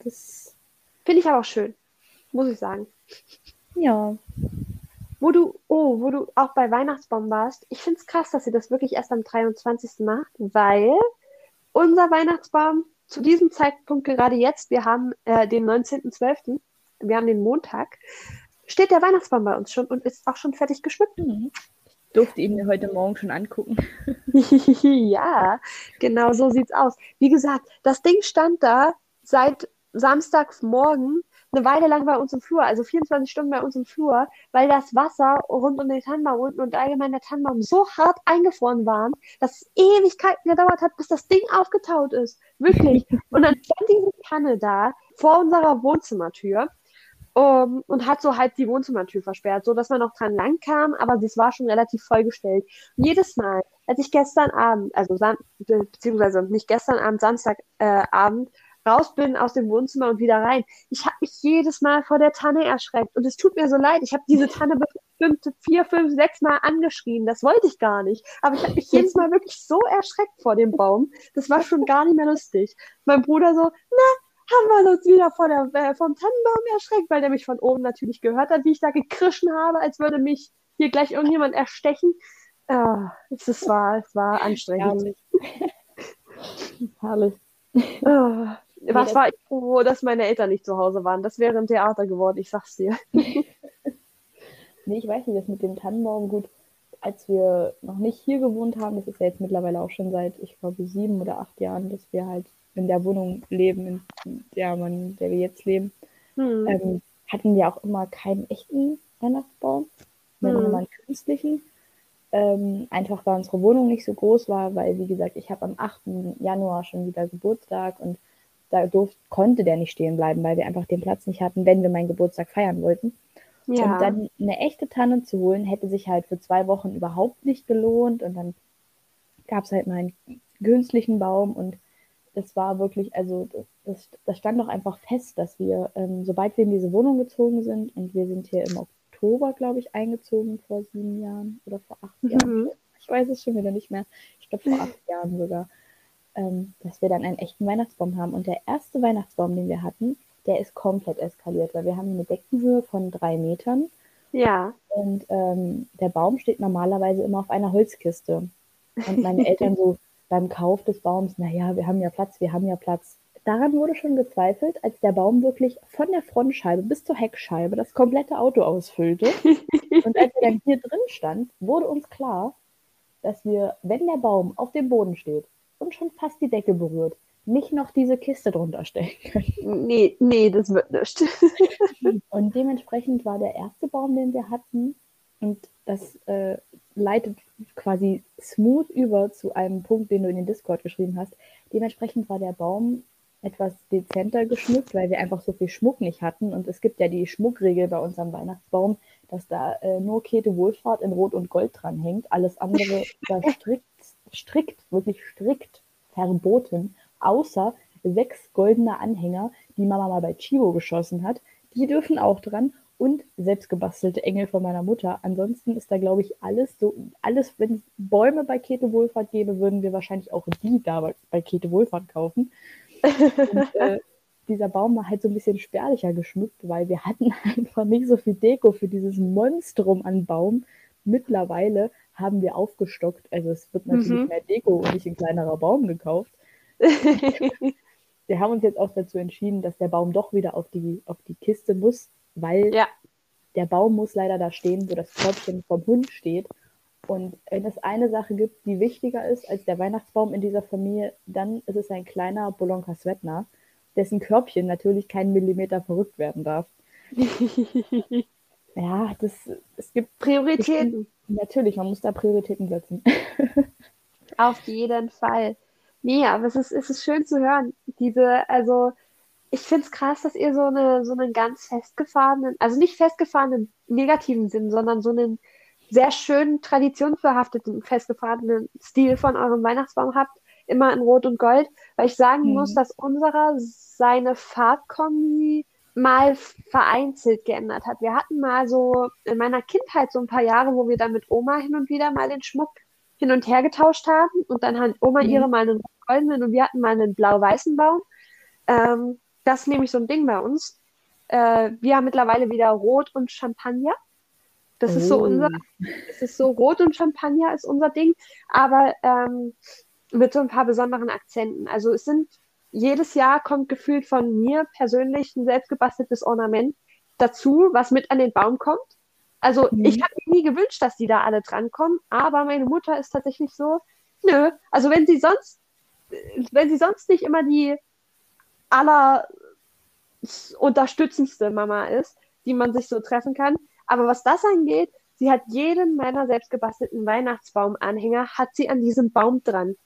Das finde ich aber auch schön, muss ich sagen. Ja. Wo du, oh, wo du auch bei Weihnachtsbaum warst, ich finde es krass, dass ihr das wirklich erst am 23. macht, weil unser Weihnachtsbaum zu diesem Zeitpunkt gerade jetzt, wir haben äh, den 19.12., wir haben den Montag, steht der Weihnachtsbaum bei uns schon und ist auch schon fertig geschmückt. Mhm. Ich durfte ihn mir heute Morgen schon angucken. ja, genau so sieht's aus. Wie gesagt, das Ding stand da seit Samstagmorgen eine Weile lang bei uns im Flur, also 24 Stunden bei uns im Flur, weil das Wasser rund um den Tannenbaum unten und allgemein der Tannenbaum so hart eingefroren waren, dass es Ewigkeiten gedauert hat, bis das Ding aufgetaut ist. Wirklich. Und dann stand diese Tanne da vor unserer Wohnzimmertür um, und hat so halt die Wohnzimmertür versperrt, so dass man noch dran lang kam, aber es war schon relativ vollgestellt. Und jedes Mal, als ich gestern Abend, also beziehungsweise nicht gestern Abend, Samstagabend, äh, raus bin aus dem Wohnzimmer und wieder rein. Ich habe mich jedes Mal vor der Tanne erschreckt und es tut mir so leid. Ich habe diese Tanne bestimmt vier, fünf, sechs Mal angeschrien. Das wollte ich gar nicht. Aber ich habe mich jedes Mal wirklich so erschreckt vor dem Baum. Das war schon gar nicht mehr lustig. Mein Bruder so, na, haben wir uns wieder vor der, äh, vom Tannenbaum erschreckt, weil der mich von oben natürlich gehört hat, wie ich da gekrischen habe, als würde mich hier gleich irgendjemand erstechen. Ah, es war, es war anstrengend. Herrlich. Herrlich. Ah. Was war ich froh, dass meine Eltern nicht zu Hause waren. Das wäre ein Theater geworden, ich sag's dir. nee, ich weiß nicht, das mit dem Tannenbaum, gut, als wir noch nicht hier gewohnt haben, das ist ja jetzt mittlerweile auch schon seit, ich glaube, sieben oder acht Jahren, dass wir halt in der Wohnung leben, in der, man, der wir jetzt leben, hm. ähm, hatten wir auch immer keinen echten Weihnachtsbaum, sondern hm. immer einen künstlichen. Ähm, einfach weil unsere Wohnung nicht so groß war, weil, wie gesagt, ich habe am 8. Januar schon wieder Geburtstag und da durfte, konnte der nicht stehen bleiben, weil wir einfach den Platz nicht hatten, wenn wir meinen Geburtstag feiern wollten. Ja. Und dann eine echte Tanne zu holen, hätte sich halt für zwei Wochen überhaupt nicht gelohnt. Und dann gab es halt mal einen künstlichen Baum und das war wirklich, also das, das stand doch einfach fest, dass wir, ähm, sobald wir in diese Wohnung gezogen sind und wir sind hier im Oktober, glaube ich, eingezogen vor sieben Jahren oder vor acht mhm. Jahren. Ich weiß es schon wieder nicht mehr. Ich glaube vor acht Jahren sogar ähm, dass wir dann einen echten Weihnachtsbaum haben. Und der erste Weihnachtsbaum, den wir hatten, der ist komplett eskaliert, weil wir haben eine Deckenhöhe von drei Metern. Ja. Und ähm, der Baum steht normalerweise immer auf einer Holzkiste. Und meine Eltern so beim Kauf des Baums, naja, wir haben ja Platz, wir haben ja Platz. Daran wurde schon gezweifelt, als der Baum wirklich von der Frontscheibe bis zur Heckscheibe das komplette Auto ausfüllte. Und als er dann hier drin stand, wurde uns klar, dass wir, wenn der Baum auf dem Boden steht, und schon fast die Decke berührt, nicht noch diese Kiste drunter stellen können. Nee, nee, das wird nicht. und dementsprechend war der erste Baum, den wir hatten, und das äh, leitet quasi smooth über zu einem Punkt, den du in den Discord geschrieben hast. Dementsprechend war der Baum etwas dezenter geschmückt, weil wir einfach so viel Schmuck nicht hatten. Und es gibt ja die Schmuckregel bei unserem Weihnachtsbaum, dass da äh, nur Käthe Wohlfahrt in Rot und Gold dran hängt. Alles andere da strikt strikt, wirklich strikt verboten, außer sechs goldene Anhänger, die Mama mal bei Chivo geschossen hat. Die dürfen auch dran und selbstgebastelte Engel von meiner Mutter. Ansonsten ist da, glaube ich, alles so, alles, wenn es Bäume bei Käthe Wohlfahrt gäbe, würden wir wahrscheinlich auch die da bei Käthe Wohlfahrt kaufen. Und, äh, dieser Baum war halt so ein bisschen spärlicher geschmückt, weil wir hatten einfach nicht so viel Deko für dieses Monstrum an Baum. Mittlerweile haben wir aufgestockt. Also es wird natürlich mhm. mehr Deko und nicht ein kleinerer Baum gekauft. wir haben uns jetzt auch dazu entschieden, dass der Baum doch wieder auf die, auf die Kiste muss, weil ja. der Baum muss leider da stehen, wo das Körbchen vom Hund steht. Und wenn es eine Sache gibt, die wichtiger ist als der Weihnachtsbaum in dieser Familie, dann ist es ein kleiner Bolonka Svetna, dessen Körbchen natürlich keinen Millimeter verrückt werden darf. ja, das, es gibt Prioritäten. Natürlich, man muss da Prioritäten setzen. Auf jeden Fall. Nee, aber es ist, es ist schön zu hören. Diese, also ich finde es krass, dass ihr so eine so einen ganz festgefahrenen, also nicht festgefahrenen negativen Sinn, sondern so einen sehr schönen, traditionsbehafteten, festgefahrenen Stil von eurem Weihnachtsbaum habt, immer in Rot und Gold, weil ich sagen mhm. muss, dass unserer seine Farbkombi mal vereinzelt geändert hat. Wir hatten mal so in meiner Kindheit so ein paar Jahre, wo wir dann mit Oma hin und wieder mal den Schmuck hin und her getauscht haben und dann hat Oma mhm. ihre mal einen goldenen und wir hatten mal einen blau-weißen Baum. Ähm, das ist nämlich so ein Ding bei uns. Äh, wir haben mittlerweile wieder Rot und Champagner. Das oh. ist so oh. unser, es ist so Rot und Champagner ist unser Ding, aber ähm, mit so ein paar besonderen Akzenten. Also es sind jedes Jahr kommt gefühlt von mir persönlich ein selbstgebasteltes Ornament dazu, was mit an den Baum kommt. Also mhm. ich habe mir nie gewünscht, dass die da alle drankommen, aber meine Mutter ist tatsächlich so, nö, also wenn sie sonst, wenn sie sonst nicht immer die aller unterstützendste Mama ist, die man sich so treffen kann, aber was das angeht, sie hat jeden meiner selbstgebastelten Weihnachtsbaumanhänger hat sie an diesem Baum dran.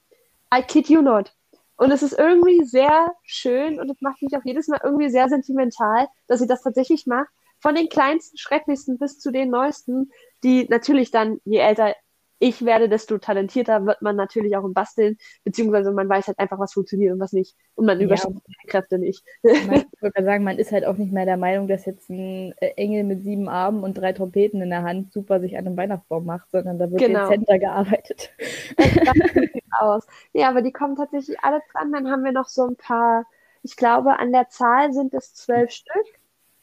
I kid you not. Und es ist irgendwie sehr schön und es macht mich auch jedes Mal irgendwie sehr sentimental, dass sie das tatsächlich macht. Von den kleinsten, schrecklichsten bis zu den neuesten, die natürlich dann, je älter ich werde, desto talentierter wird man natürlich auch im Basteln, beziehungsweise man weiß halt einfach, was funktioniert und was nicht. Und man ja. überschreitet die Kräfte nicht. ich würde sagen, man ist halt auch nicht mehr der Meinung, dass jetzt ein äh, Engel mit sieben Armen und drei Trompeten in der Hand super sich an einem Weihnachtsbaum macht, sondern da wird genau. dezenter gearbeitet. aus. Ja, aber die kommen tatsächlich alle dran. Dann haben wir noch so ein paar, ich glaube, an der Zahl sind es zwölf Stück,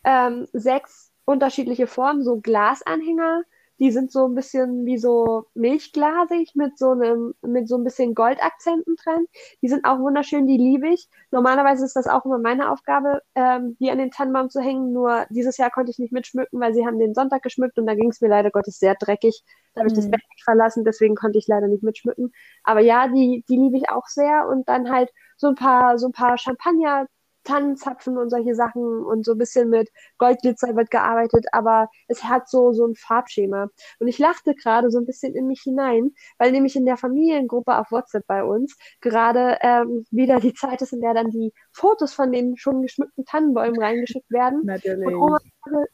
ähm, sechs unterschiedliche Formen, so Glasanhänger, die sind so ein bisschen wie so milchglasig mit so einem, mit so ein bisschen Goldakzenten dran. Die sind auch wunderschön, die liebe ich. Normalerweise ist das auch immer meine Aufgabe, ähm, die an den Tannenbaum zu hängen. Nur dieses Jahr konnte ich nicht mitschmücken, weil sie haben den Sonntag geschmückt und da ging es mir leider Gottes sehr dreckig. Da habe ich mhm. das Bett nicht verlassen, deswegen konnte ich leider nicht mitschmücken. Aber ja, die, die liebe ich auch sehr. Und dann halt so ein paar, so ein paar Champagner Tannenzapfen und solche Sachen und so ein bisschen mit Goldglitzer wird gearbeitet, aber es hat so, so ein Farbschema. Und ich lachte gerade so ein bisschen in mich hinein, weil nämlich in der Familiengruppe auf WhatsApp bei uns gerade ähm, wieder die Zeit ist, in der dann die Fotos von den schon geschmückten Tannenbäumen reingeschickt werden. Natürlich. Und Oma,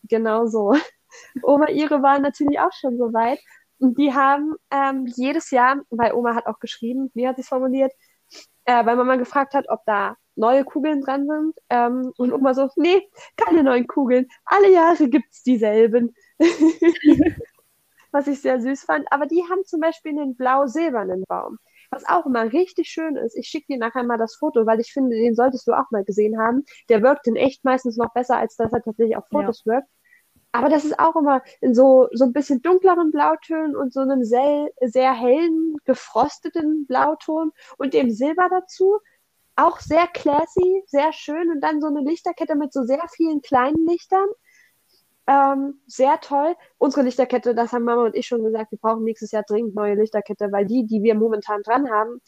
genau so. Oma ihre war natürlich auch schon so weit. Und die haben ähm, jedes Jahr, weil Oma hat auch geschrieben, wie hat sie es formuliert, äh, weil Mama gefragt hat, ob da neue Kugeln dran sind. Ähm, und Oma so, nee, keine neuen Kugeln. Alle Jahre gibt es dieselben. Was ich sehr süß fand. Aber die haben zum Beispiel einen blau-silbernen Baum. Was auch immer richtig schön ist. Ich schicke dir nachher mal das Foto, weil ich finde, den solltest du auch mal gesehen haben. Der wirkt in echt meistens noch besser, als dass er tatsächlich auf Fotos ja. wirkt. Aber das ist auch immer in so, so ein bisschen dunkleren Blautönen und so einem sehr, sehr hellen, gefrosteten Blauton und dem Silber dazu auch sehr classy, sehr schön und dann so eine Lichterkette mit so sehr vielen kleinen Lichtern. Ähm, sehr toll. Unsere Lichterkette, das haben Mama und ich schon gesagt, wir brauchen nächstes Jahr dringend neue Lichterkette, weil die, die wir momentan dran haben,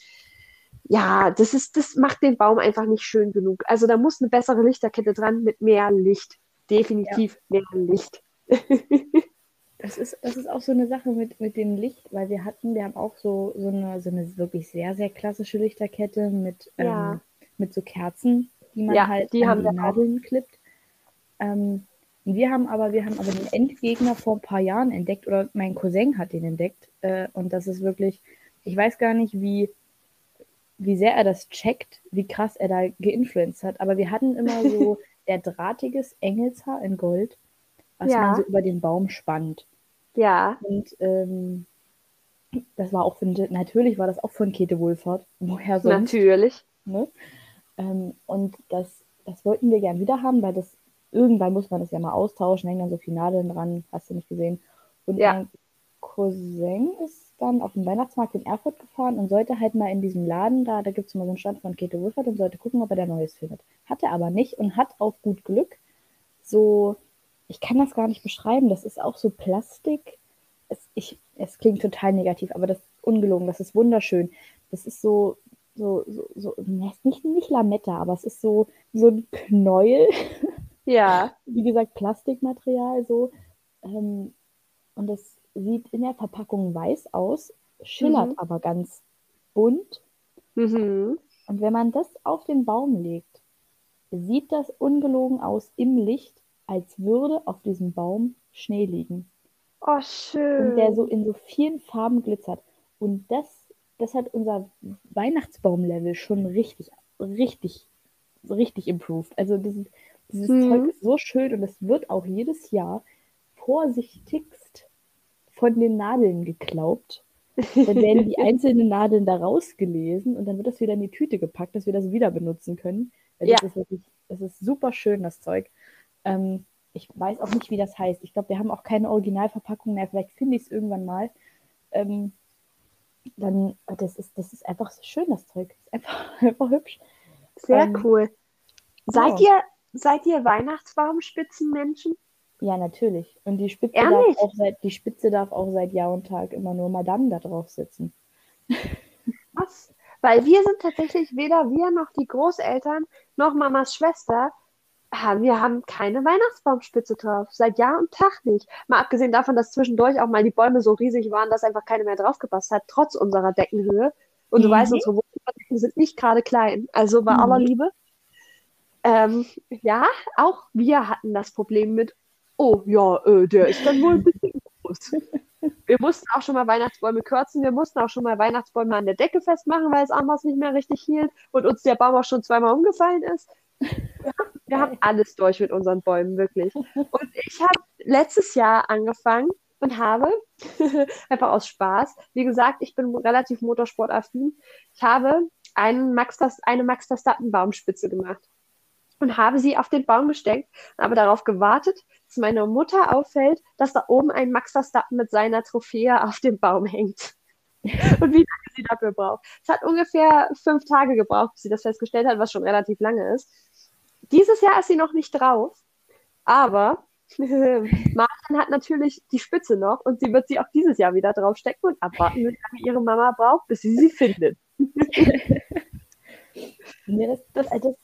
ja, das ist, das macht den Baum einfach nicht schön genug. Also da muss eine bessere Lichterkette dran mit mehr Licht. Definitiv ja. mehr Licht. Das ist, das ist auch so eine Sache mit, mit dem Licht, weil wir hatten, wir haben auch so, so, eine, so eine wirklich sehr, sehr klassische Lichterkette mit, ja. ähm, mit so Kerzen, die man ja, halt die an die Nadeln klippt. Ähm, wir haben aber, wir haben aber den Endgegner vor ein paar Jahren entdeckt, oder mein Cousin hat den entdeckt. Äh, und das ist wirklich, ich weiß gar nicht, wie, wie sehr er das checkt, wie krass er da geinfluenced hat. Aber wir hatten immer so der drahtiges Engelshaar in Gold, was ja. man so über den Baum spannt. Ja. Und ähm, das war auch von, natürlich war das auch von Käthe Wohlfahrt. Woher sonst? Natürlich. Ne? Ähm, und das, das wollten wir gern wieder haben, weil das irgendwann muss man das ja mal austauschen, hängen dann so viele Nadeln dran, hast du nicht gesehen. Und ja. mein Cousin ist dann auf den Weihnachtsmarkt in Erfurt gefahren und sollte halt mal in diesem Laden da, da gibt es immer so einen Stand von Käthe Wohlfahrt und sollte gucken, ob er da Neues findet. Hat er aber nicht und hat auf gut Glück so ich kann das gar nicht beschreiben. Das ist auch so Plastik. Es, ich, es klingt total negativ, aber das ist ungelogen. Das ist wunderschön. Das ist so, so, so, so nicht, nicht Lametta, aber es ist so, so ein Knäuel. Ja. Wie gesagt, Plastikmaterial so. Ähm, und das sieht in der Verpackung weiß aus, schillert mhm. aber ganz bunt. Mhm. Und wenn man das auf den Baum legt, sieht das ungelogen aus im Licht als würde auf diesem Baum Schnee liegen. Oh, schön. Und der so in so vielen Farben glitzert. Und das, das hat unser Weihnachtsbaum-Level schon richtig, richtig, richtig improved. Also das, Dieses mhm. Zeug ist so schön und es wird auch jedes Jahr vorsichtigst von den Nadeln geklaubt. Dann werden die einzelnen Nadeln da rausgelesen und dann wird das wieder in die Tüte gepackt, dass wir das wieder benutzen können. Ja. Das ist wirklich, das ist super schön, das Zeug. Ähm, ich weiß auch nicht, wie das heißt. Ich glaube, wir haben auch keine Originalverpackung mehr. Vielleicht finde ich es irgendwann mal. Ähm, dann, das ist, das ist einfach so schön, das Zeug. Das ist einfach, einfach hübsch. Sehr ähm, cool. Seid ja. ihr, seid ihr Weihnachtsbaumspitzenmenschen? Ja, natürlich. Und die Spitze, darf auch seit, die Spitze darf auch seit Jahr und Tag immer nur Madame da drauf sitzen. Was? Weil wir sind tatsächlich weder wir noch die Großeltern noch Mamas Schwester wir haben keine Weihnachtsbaumspitze drauf. Seit Jahr und Tag nicht. Mal abgesehen davon, dass zwischendurch auch mal die Bäume so riesig waren, dass einfach keine mehr draufgepasst hat, trotz unserer Deckenhöhe. Und mhm. du weißt, unsere Wohnungen sind nicht gerade klein. Also bei mhm. aller Liebe. Ähm, ja, auch wir hatten das Problem mit, oh ja, äh, der ist dann wohl ein bisschen groß. Wir mussten auch schon mal Weihnachtsbäume kürzen, wir mussten auch schon mal Weihnachtsbäume an der Decke festmachen, weil es anders nicht mehr richtig hielt und uns der Baum auch schon zweimal umgefallen ist. Haben, wir haben alles durch mit unseren Bäumen, wirklich. Und ich habe letztes Jahr angefangen und habe, einfach aus Spaß, wie gesagt, ich bin relativ motorsportaffin, ich habe einen Max, eine Max Verstappen Baumspitze gemacht und habe sie auf den Baum gesteckt und habe darauf gewartet, dass meiner Mutter auffällt, dass da oben ein Max Verstappen mit seiner Trophäe auf dem Baum hängt. Und wie lange sie dafür braucht. Es hat ungefähr fünf Tage gebraucht, bis sie das festgestellt hat, was schon relativ lange ist. Dieses Jahr ist sie noch nicht drauf, aber Martin hat natürlich die Spitze noch und sie wird sie auch dieses Jahr wieder draufstecken und abwarten, wie lange ihre Mama braucht, bis sie sie findet. nee, das, das, das,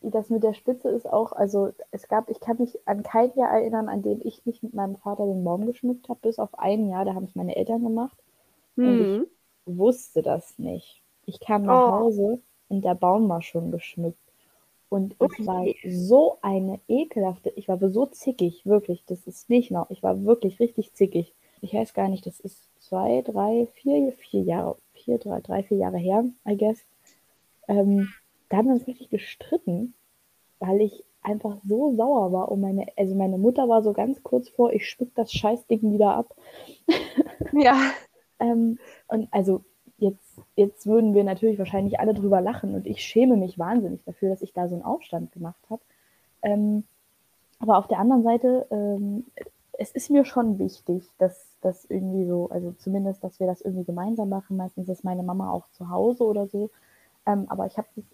das mit der Spitze ist auch, also es gab, ich kann mich an kein Jahr erinnern, an dem ich nicht mit meinem Vater den Baum geschmückt habe, bis auf ein Jahr, da haben es meine Eltern gemacht. Mhm. Und ich mhm. wusste das nicht. Ich kam nach oh. Hause und der Baum war schon geschmückt. Und ich war so eine ekelhafte, ich war so zickig, wirklich, das ist nicht noch, ich war wirklich richtig zickig. Ich weiß gar nicht, das ist zwei, drei, vier, vier Jahre, vier, drei, drei, vier Jahre her, I guess. Ähm, da haben wir uns richtig gestritten, weil ich einfach so sauer war und meine, also meine Mutter war so ganz kurz vor, ich schmück das Scheißding wieder ab. Ja. ähm, und also jetzt, würden wir natürlich wahrscheinlich alle drüber lachen und ich schäme mich wahnsinnig dafür, dass ich da so einen Aufstand gemacht habe. Ähm, aber auf der anderen Seite, ähm, es ist mir schon wichtig, dass das irgendwie so, also zumindest, dass wir das irgendwie gemeinsam machen. Meistens ist meine Mama auch zu Hause oder so. Ähm, aber ich habe das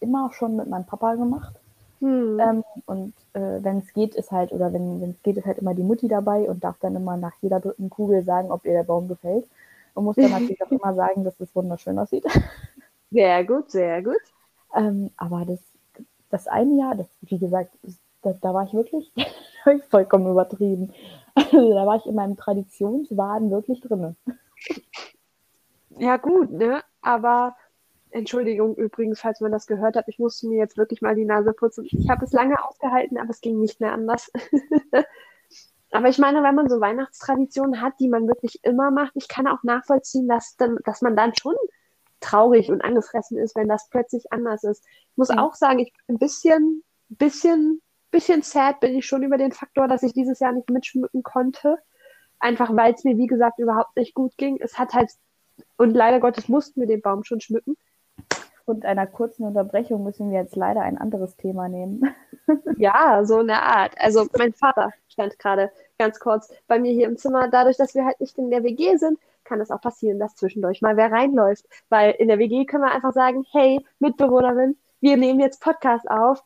immer schon mit meinem Papa gemacht. Hm. Ähm, und äh, wenn es geht, ist halt, oder wenn es geht, ist halt immer die Mutti dabei und darf dann immer nach jeder dritten Kugel sagen, ob ihr der Baum gefällt. Und muss dann natürlich auch immer sagen, dass es wunderschön aussieht. Sehr gut, sehr gut. Ähm, aber das, das eine Jahr, das, wie gesagt, da, da war ich wirklich vollkommen übertrieben. Also, da war ich in meinem Traditionswahn wirklich drin. Ja, gut, ne? Aber Entschuldigung übrigens, falls man das gehört hat, ich musste mir jetzt wirklich mal die Nase putzen. Ich habe es lange ausgehalten, aber es ging nicht mehr anders. Aber ich meine, wenn man so Weihnachtstraditionen hat, die man wirklich immer macht, ich kann auch nachvollziehen, dass, dann, dass man dann schon traurig und angefressen ist, wenn das plötzlich anders ist. Ich muss ja. auch sagen, ich bin ein bisschen, bisschen, bisschen sad bin ich schon über den Faktor, dass ich dieses Jahr nicht mitschmücken konnte. Einfach weil es mir, wie gesagt, überhaupt nicht gut ging. Es hat halt, und leider Gottes mussten wir den Baum schon schmücken. Aufgrund einer kurzen Unterbrechung müssen wir jetzt leider ein anderes Thema nehmen. ja, so eine Art. Also mein Vater stand gerade ganz kurz bei mir hier im Zimmer. Dadurch, dass wir halt nicht in der WG sind, kann es auch passieren, dass zwischendurch mal wer reinläuft. Weil in der WG können wir einfach sagen, hey, Mitbewohnerin, wir nehmen jetzt Podcast auf.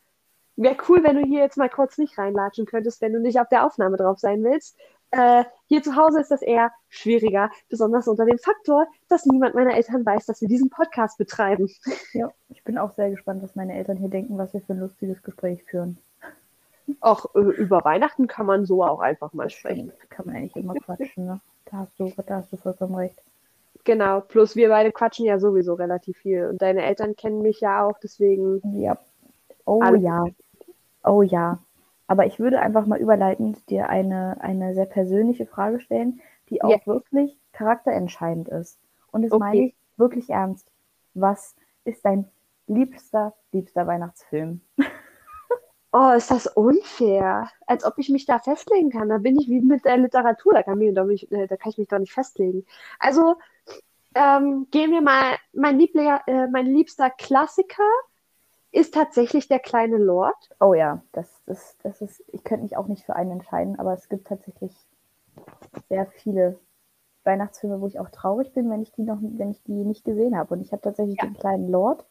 Wäre cool, wenn du hier jetzt mal kurz nicht reinlatschen könntest, wenn du nicht auf der Aufnahme drauf sein willst. Äh, hier zu Hause ist das eher schwieriger, besonders unter dem Faktor, dass niemand meiner Eltern weiß, dass wir diesen Podcast betreiben. Ja, ich bin auch sehr gespannt, was meine Eltern hier denken, was wir für ein lustiges Gespräch führen. Auch äh, über Weihnachten kann man so auch einfach mal sprechen. Kann man eigentlich immer quatschen, ne? Da hast du, da hast du vollkommen recht. Genau, plus wir beide quatschen ja sowieso relativ viel. Und deine Eltern kennen mich ja auch, deswegen. Ja. Oh ja. Oh ja. Aber ich würde einfach mal überleitend dir eine, eine sehr persönliche Frage stellen, die auch ja. wirklich charakterentscheidend ist. Und das okay. meine ich wirklich ernst. Was ist dein liebster, liebster Weihnachtsfilm? Oh, ist das unfair. Als ob ich mich da festlegen kann. Da bin ich wie mit der Literatur. Da kann, mich doch nicht, äh, da kann ich mich doch nicht festlegen. Also ähm, gehen wir mal. Mein, Liebler, äh, mein liebster Klassiker ist tatsächlich der kleine Lord. Oh ja, das, das, das ist. Ich könnte mich auch nicht für einen entscheiden, aber es gibt tatsächlich sehr viele Weihnachtsfilme, wo ich auch traurig bin, wenn ich die noch, wenn ich die nicht gesehen habe. Und ich habe tatsächlich ja. den kleinen Lord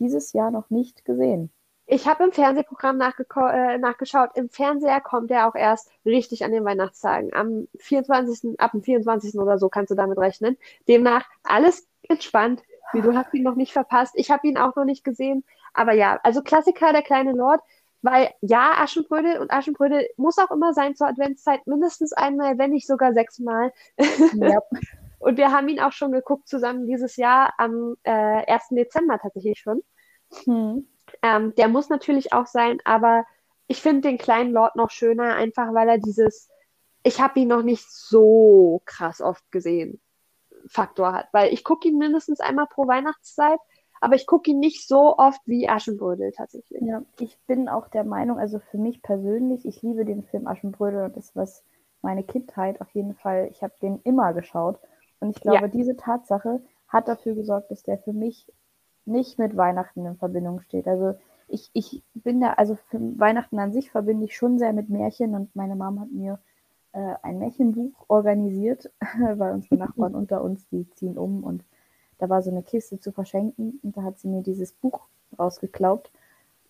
dieses Jahr noch nicht gesehen. Ich habe im Fernsehprogramm äh, nachgeschaut. Im Fernseher kommt er auch erst richtig an den Weihnachtstagen. Am 24. ab dem 24. oder so kannst du damit rechnen. Demnach alles entspannt. Wie du hast ihn noch nicht verpasst. Ich habe ihn auch noch nicht gesehen. Aber ja, also Klassiker, der kleine Lord. Weil ja, Aschenbrödel und Aschenbrödel muss auch immer sein zur Adventszeit mindestens einmal, wenn nicht sogar sechsmal. Ja. und wir haben ihn auch schon geguckt zusammen dieses Jahr am äh, 1. Dezember tatsächlich schon. Hm. Ähm, der muss natürlich auch sein, aber ich finde den kleinen Lord noch schöner, einfach weil er dieses, ich habe ihn noch nicht so krass oft gesehen, Faktor hat. Weil ich gucke ihn mindestens einmal pro Weihnachtszeit, aber ich gucke ihn nicht so oft wie Aschenbrödel tatsächlich. Ja, ich bin auch der Meinung, also für mich persönlich, ich liebe den Film Aschenbrödel und das was meine Kindheit auf jeden Fall, ich habe den immer geschaut. Und ich glaube, ja. diese Tatsache hat dafür gesorgt, dass der für mich nicht mit Weihnachten in Verbindung steht. Also ich, ich bin da, also für Weihnachten an sich verbinde ich schon sehr mit Märchen und meine Mom hat mir äh, ein Märchenbuch organisiert, weil unsere Nachbarn unter uns, die ziehen um und da war so eine Kiste zu verschenken und da hat sie mir dieses Buch rausgeklaubt.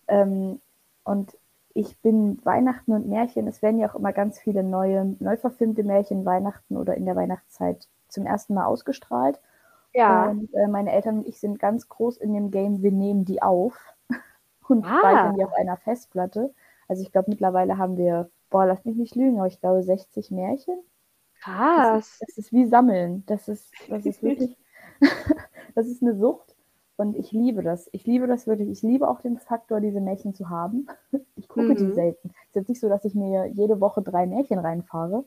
Ähm, und ich bin Weihnachten und Märchen, es werden ja auch immer ganz viele neue, neu verfilmte Märchen Weihnachten oder in der Weihnachtszeit zum ersten Mal ausgestrahlt. Ja. Und äh, meine Eltern und ich sind ganz groß in dem Game, wir nehmen die auf und ah. speichern die auf einer Festplatte. Also ich glaube, mittlerweile haben wir, boah, lass mich nicht lügen, aber ich glaube 60 Märchen. Krass. Das ist, das ist wie Sammeln. Das ist, das ist wirklich, das ist eine Sucht. Und ich liebe das. Ich liebe das wirklich. Ich liebe auch den Faktor, diese Märchen zu haben. Ich gucke mhm. die selten. Es ist jetzt nicht so, dass ich mir jede Woche drei Märchen reinfahre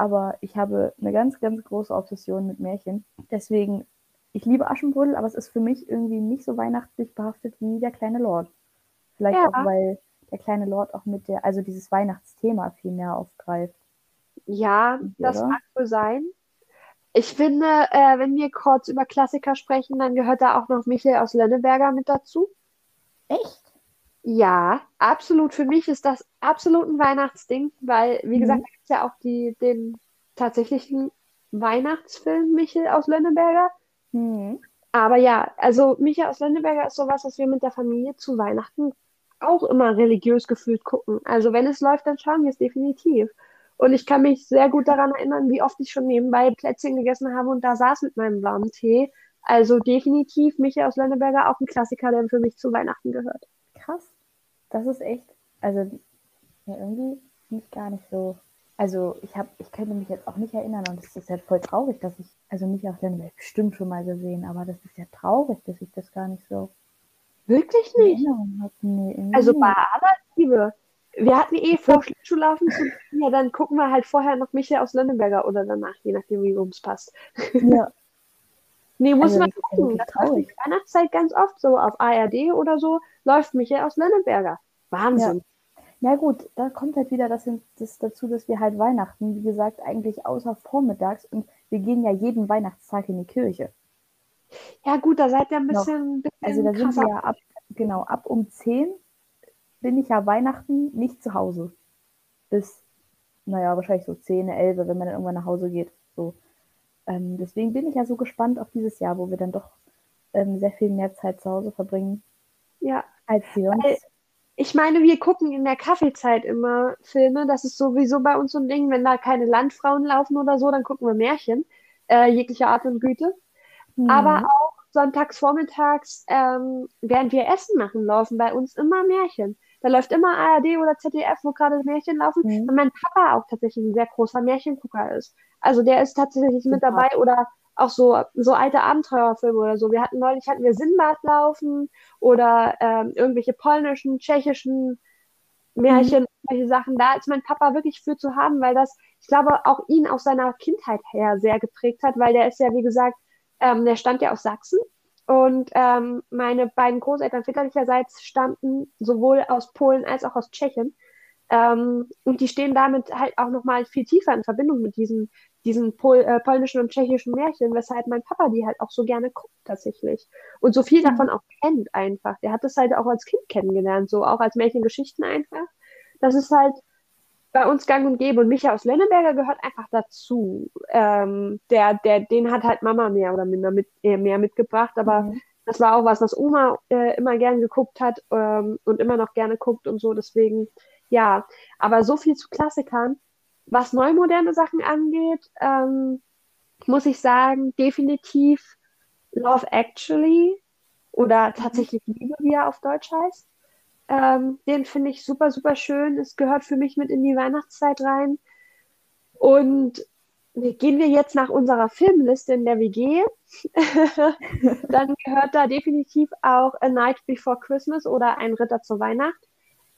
aber ich habe eine ganz, ganz große Obsession mit Märchen. Deswegen, ich liebe Aschenbrödel, aber es ist für mich irgendwie nicht so weihnachtlich behaftet wie der kleine Lord. Vielleicht ja. auch, weil der kleine Lord auch mit der, also dieses Weihnachtsthema viel mehr aufgreift. Ja, das mag wohl sein. Ich finde, äh, wenn wir kurz über Klassiker sprechen, dann gehört da auch noch Michael aus Lenneberger mit dazu. Echt? Ja, absolut. Für mich ist das absolut ein Weihnachtsding, weil, wie mhm. gesagt, gibt es ja auch die, den tatsächlichen Weihnachtsfilm Michel aus Lönneberger. Mhm. Aber ja, also Michel aus Lönneberger ist sowas, was wir mit der Familie zu Weihnachten auch immer religiös gefühlt gucken. Also wenn es läuft, dann schauen wir es definitiv. Und ich kann mich sehr gut daran erinnern, wie oft ich schon nebenbei Plätzchen gegessen habe und da saß mit meinem blauen Tee. Also definitiv Michael aus Lönneberger auch ein Klassiker, der für mich zu Weihnachten gehört krass. Das ist echt, also ja, irgendwie nicht gar nicht so. Also ich habe, ich könnte mich jetzt auch nicht erinnern und es ist ja voll traurig, dass ich, also mich auch dann bestimmt schon mal gesehen, aber das ist ja traurig, dass ich das gar nicht so wirklich nicht. Nee, also bei aller Liebe. Wir hatten eh vor Schlittschuhlaufen zu ja, dann gucken wir halt vorher noch Michael aus Lönneberger oder danach, je nachdem, wie uns passt. Ja, Nee, muss also, man gucken. Das läuft die Weihnachtszeit ganz oft so auf ARD oder so, läuft Michael aus Lenneberger. Wahnsinn. Ja. ja. gut, da kommt halt wieder das, das, dazu, dass wir halt Weihnachten, wie gesagt, eigentlich außer vormittags und wir gehen ja jeden Weihnachtstag in die Kirche. Ja gut, da seid ihr ein bisschen, bisschen Also da sind wir ja ab, genau, ab um 10 bin ich ja Weihnachten nicht zu Hause. Bis, naja, wahrscheinlich so 10, 11, wenn man dann irgendwann nach Hause geht. So. Ähm, deswegen bin ich ja so gespannt auf dieses Jahr, wo wir dann doch ähm, sehr viel mehr Zeit zu Hause verbringen. Ja. Als wir uns. ich meine, wir gucken in der Kaffeezeit immer Filme. Das ist sowieso bei uns so ein Ding. Wenn da keine Landfrauen laufen oder so, dann gucken wir Märchen. Äh, jeglicher Art und Güte. Mhm. Aber auch sonntags vormittags, ähm, während wir Essen machen, laufen bei uns immer Märchen. Da läuft immer ARD oder ZDF, wo gerade Märchen laufen. Mhm. Und mein Papa auch tatsächlich ein sehr großer Märchengucker ist. Also der ist tatsächlich mit dabei oder auch so, so alte Abenteuerfilme oder so. Wir hatten neulich hatten wir Sinbad laufen oder ähm, irgendwelche polnischen, tschechischen Märchen, mhm. solche Sachen. Da ist mein Papa wirklich für zu haben, weil das, ich glaube, auch ihn aus seiner Kindheit her sehr geprägt hat, weil der ist ja, wie gesagt, ähm, der stammt ja aus Sachsen Und ähm, meine beiden Großeltern väterlicherseits stammten sowohl aus Polen als auch aus Tschechien. Ähm, und die stehen damit halt auch nochmal viel tiefer in Verbindung mit diesen, diesen Pol äh, polnischen und tschechischen Märchen, weshalb mein Papa die halt auch so gerne guckt tatsächlich. Und so viel davon auch kennt einfach. Der hat das halt auch als Kind kennengelernt, so auch als Märchengeschichten einfach. Das ist halt bei uns gang und gäbe. Und Micha aus Lenneberger gehört einfach dazu. Ähm, der, der, den hat halt Mama mehr oder minder mit, äh, mehr mitgebracht, aber mhm. das war auch was, was Oma äh, immer gern geguckt hat ähm, und immer noch gerne guckt und so. Deswegen ja, aber so viel zu Klassikern. Was neumoderne Sachen angeht, ähm, muss ich sagen, definitiv Love Actually oder mhm. tatsächlich Liebe, wie er auf Deutsch heißt. Ähm, den finde ich super, super schön. Es gehört für mich mit in die Weihnachtszeit rein. Und gehen wir jetzt nach unserer Filmliste in der WG, dann gehört da definitiv auch A Night Before Christmas oder Ein Ritter zur Weihnacht.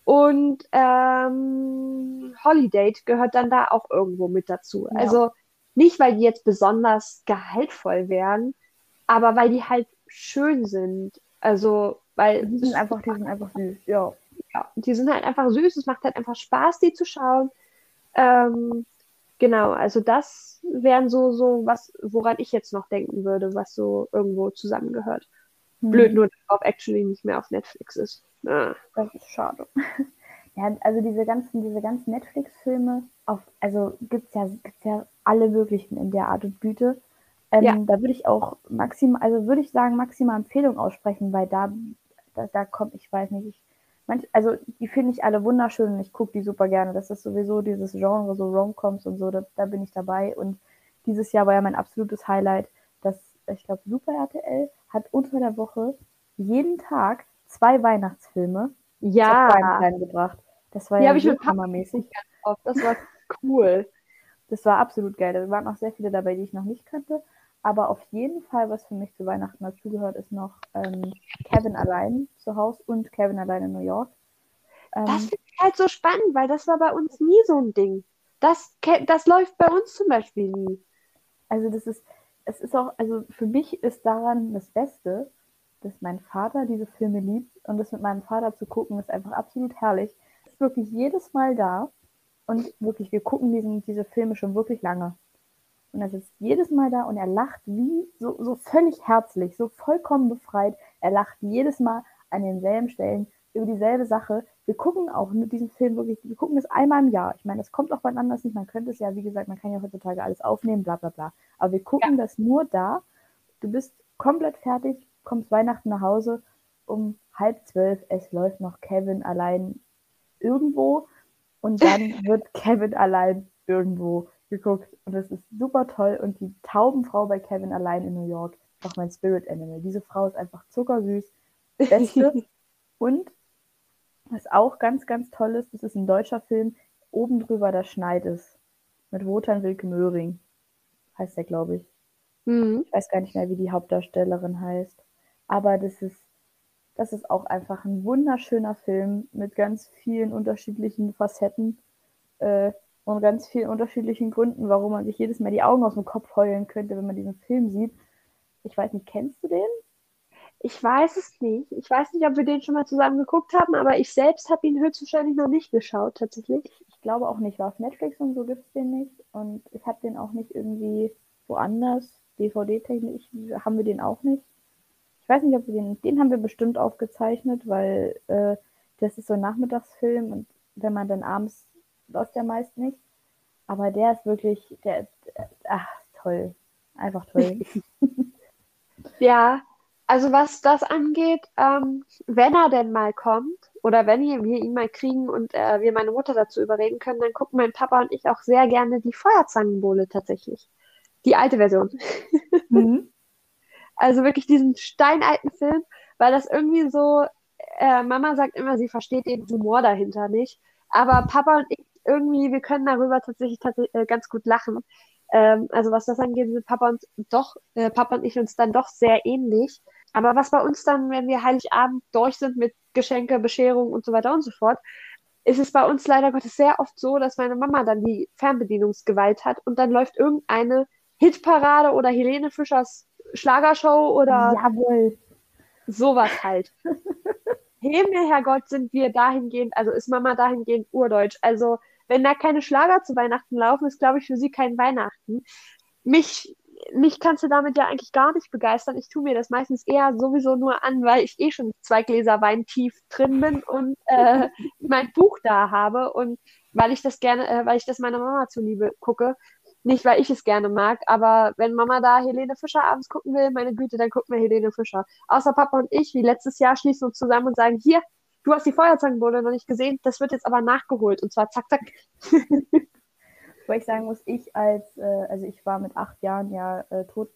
Und ähm, Holiday gehört dann da auch irgendwo mit dazu. Ja. Also nicht, weil die jetzt besonders gehaltvoll wären, aber weil die halt schön sind. Also, weil. Die sind einfach, die sind einfach süß, ja. Ja, die sind halt einfach süß. Es macht halt einfach Spaß, die zu schauen. Ähm, genau, also das wären so, so was, woran ich jetzt noch denken würde, was so irgendwo zusammengehört. Hm. Blöd nur, dass auf Actually nicht mehr auf Netflix ist. Ah, das ist schade. Ja, also diese ganzen, diese ganzen Netflix-Filme, also gibt's ja, gibt's ja alle möglichen in der Art und Güte. Ähm, ja. Da würde ich auch maximal, also würde ich sagen, maximal Empfehlung aussprechen, weil da, da, da kommt, ich weiß nicht, ich, manch, also die finde ich alle wunderschön und ich gucke die super gerne. Das ist sowieso dieses Genre, so Romcoms und so, da, da bin ich dabei. Und dieses Jahr war ja mein absolutes Highlight, dass, ich glaube, Super RTL hat unter der Woche jeden Tag zwei Weihnachtsfilme ja. gebracht. Das war ja, ja so hammermäßig. Das war cool. Das war absolut geil. Da waren auch sehr viele dabei, die ich noch nicht kannte. Aber auf jeden Fall, was für mich zu Weihnachten dazugehört, ist noch ähm, Kevin allein zu Hause und Kevin allein in New York. Ähm, das finde ich halt so spannend, weil das war bei uns nie so ein Ding. Das, das läuft bei uns zum Beispiel nie. Also das ist, es ist auch, also für mich ist daran das Beste, dass mein Vater diese Filme liebt und das mit meinem Vater zu gucken ist einfach absolut herrlich. Ist wirklich jedes Mal da und wirklich, wir gucken diesen, diese Filme schon wirklich lange. Und er sitzt jedes Mal da und er lacht wie so, so völlig herzlich, so vollkommen befreit. Er lacht jedes Mal an denselben Stellen über dieselbe Sache. Wir gucken auch mit diesem Film wirklich, wir gucken es einmal im Jahr. Ich meine, das kommt auch wann anders nicht. Man könnte es ja, wie gesagt, man kann ja heutzutage alles aufnehmen, bla bla bla. Aber wir gucken ja. das nur da. Du bist komplett fertig, kommst Weihnachten nach Hause um halb zwölf, es läuft noch Kevin allein irgendwo und dann wird Kevin allein irgendwo geguckt und es ist super toll und die Taubenfrau bei Kevin allein in New York ist auch mein Spirit Animal. Diese Frau ist einfach zuckersüß, beste und was auch ganz, ganz toll ist, das ist ein deutscher Film, oben drüber da schneit es mit Wotan Wilke Möhring heißt der, glaube ich. Mhm. Ich weiß gar nicht mehr, wie die Hauptdarstellerin heißt. Aber das ist, das ist auch einfach ein wunderschöner Film mit ganz vielen unterschiedlichen Facetten äh, und ganz vielen unterschiedlichen Gründen, warum man sich jedes Mal die Augen aus dem Kopf heulen könnte, wenn man diesen Film sieht. Ich weiß nicht, kennst du den? Ich weiß es nicht. Ich weiß nicht, ob wir den schon mal zusammen geguckt haben, aber ich selbst habe ihn höchstwahrscheinlich noch nicht geschaut, tatsächlich. Ich glaube auch nicht. War auf Netflix und so gibt es den nicht. Und ich habe den auch nicht irgendwie woanders. DVD-technisch haben wir den auch nicht. Ich weiß nicht, ob wir den, den haben wir bestimmt aufgezeichnet, weil äh, das ist so ein Nachmittagsfilm und wenn man dann abends läuft der meist nicht. Aber der ist wirklich, der, der ach, toll. Einfach toll. ja, also was das angeht, ähm, wenn er denn mal kommt oder wenn wir ihn mal kriegen und äh, wir meine Mutter dazu überreden können, dann gucken mein Papa und ich auch sehr gerne die Feuerzangenbowle tatsächlich. Die alte Version. Mhm. Also wirklich diesen steinalten Film, weil das irgendwie so, äh, Mama sagt immer, sie versteht den Humor dahinter nicht. Aber Papa und ich irgendwie, wir können darüber tatsächlich, tatsächlich äh, ganz gut lachen. Ähm, also was das angeht, sind Papa und doch, äh, Papa und ich uns dann doch sehr ähnlich. Aber was bei uns dann, wenn wir Heiligabend durch sind mit Geschenke, Bescherung und so weiter und so fort, ist es bei uns leider Gottes sehr oft so, dass meine Mama dann die Fernbedienungsgewalt hat und dann läuft irgendeine Hitparade oder Helene Fischers Schlagershow oder Jawohl. sowas halt. Himmel, Herrgott, sind wir dahingehend, also ist Mama dahingehend urdeutsch. Also, wenn da keine Schlager zu Weihnachten laufen, ist, glaube ich, für sie kein Weihnachten. Mich, mich kannst du damit ja eigentlich gar nicht begeistern. Ich tue mir das meistens eher sowieso nur an, weil ich eh schon zwei Gläser Wein tief drin bin und äh, mein Buch da habe und weil ich das gerne, äh, weil ich das meiner Mama zuliebe gucke. Nicht, weil ich es gerne mag, aber wenn Mama da Helene Fischer abends gucken will, meine Güte, dann gucken wir Helene Fischer. Außer Papa und ich, wie letztes Jahr, schließen uns zusammen und sagen, hier, du hast die Feuerzangenbowle noch nicht gesehen, das wird jetzt aber nachgeholt und zwar zack, zack. Wo ich sagen muss, ich als, äh, also ich war mit acht Jahren ja äh, tot,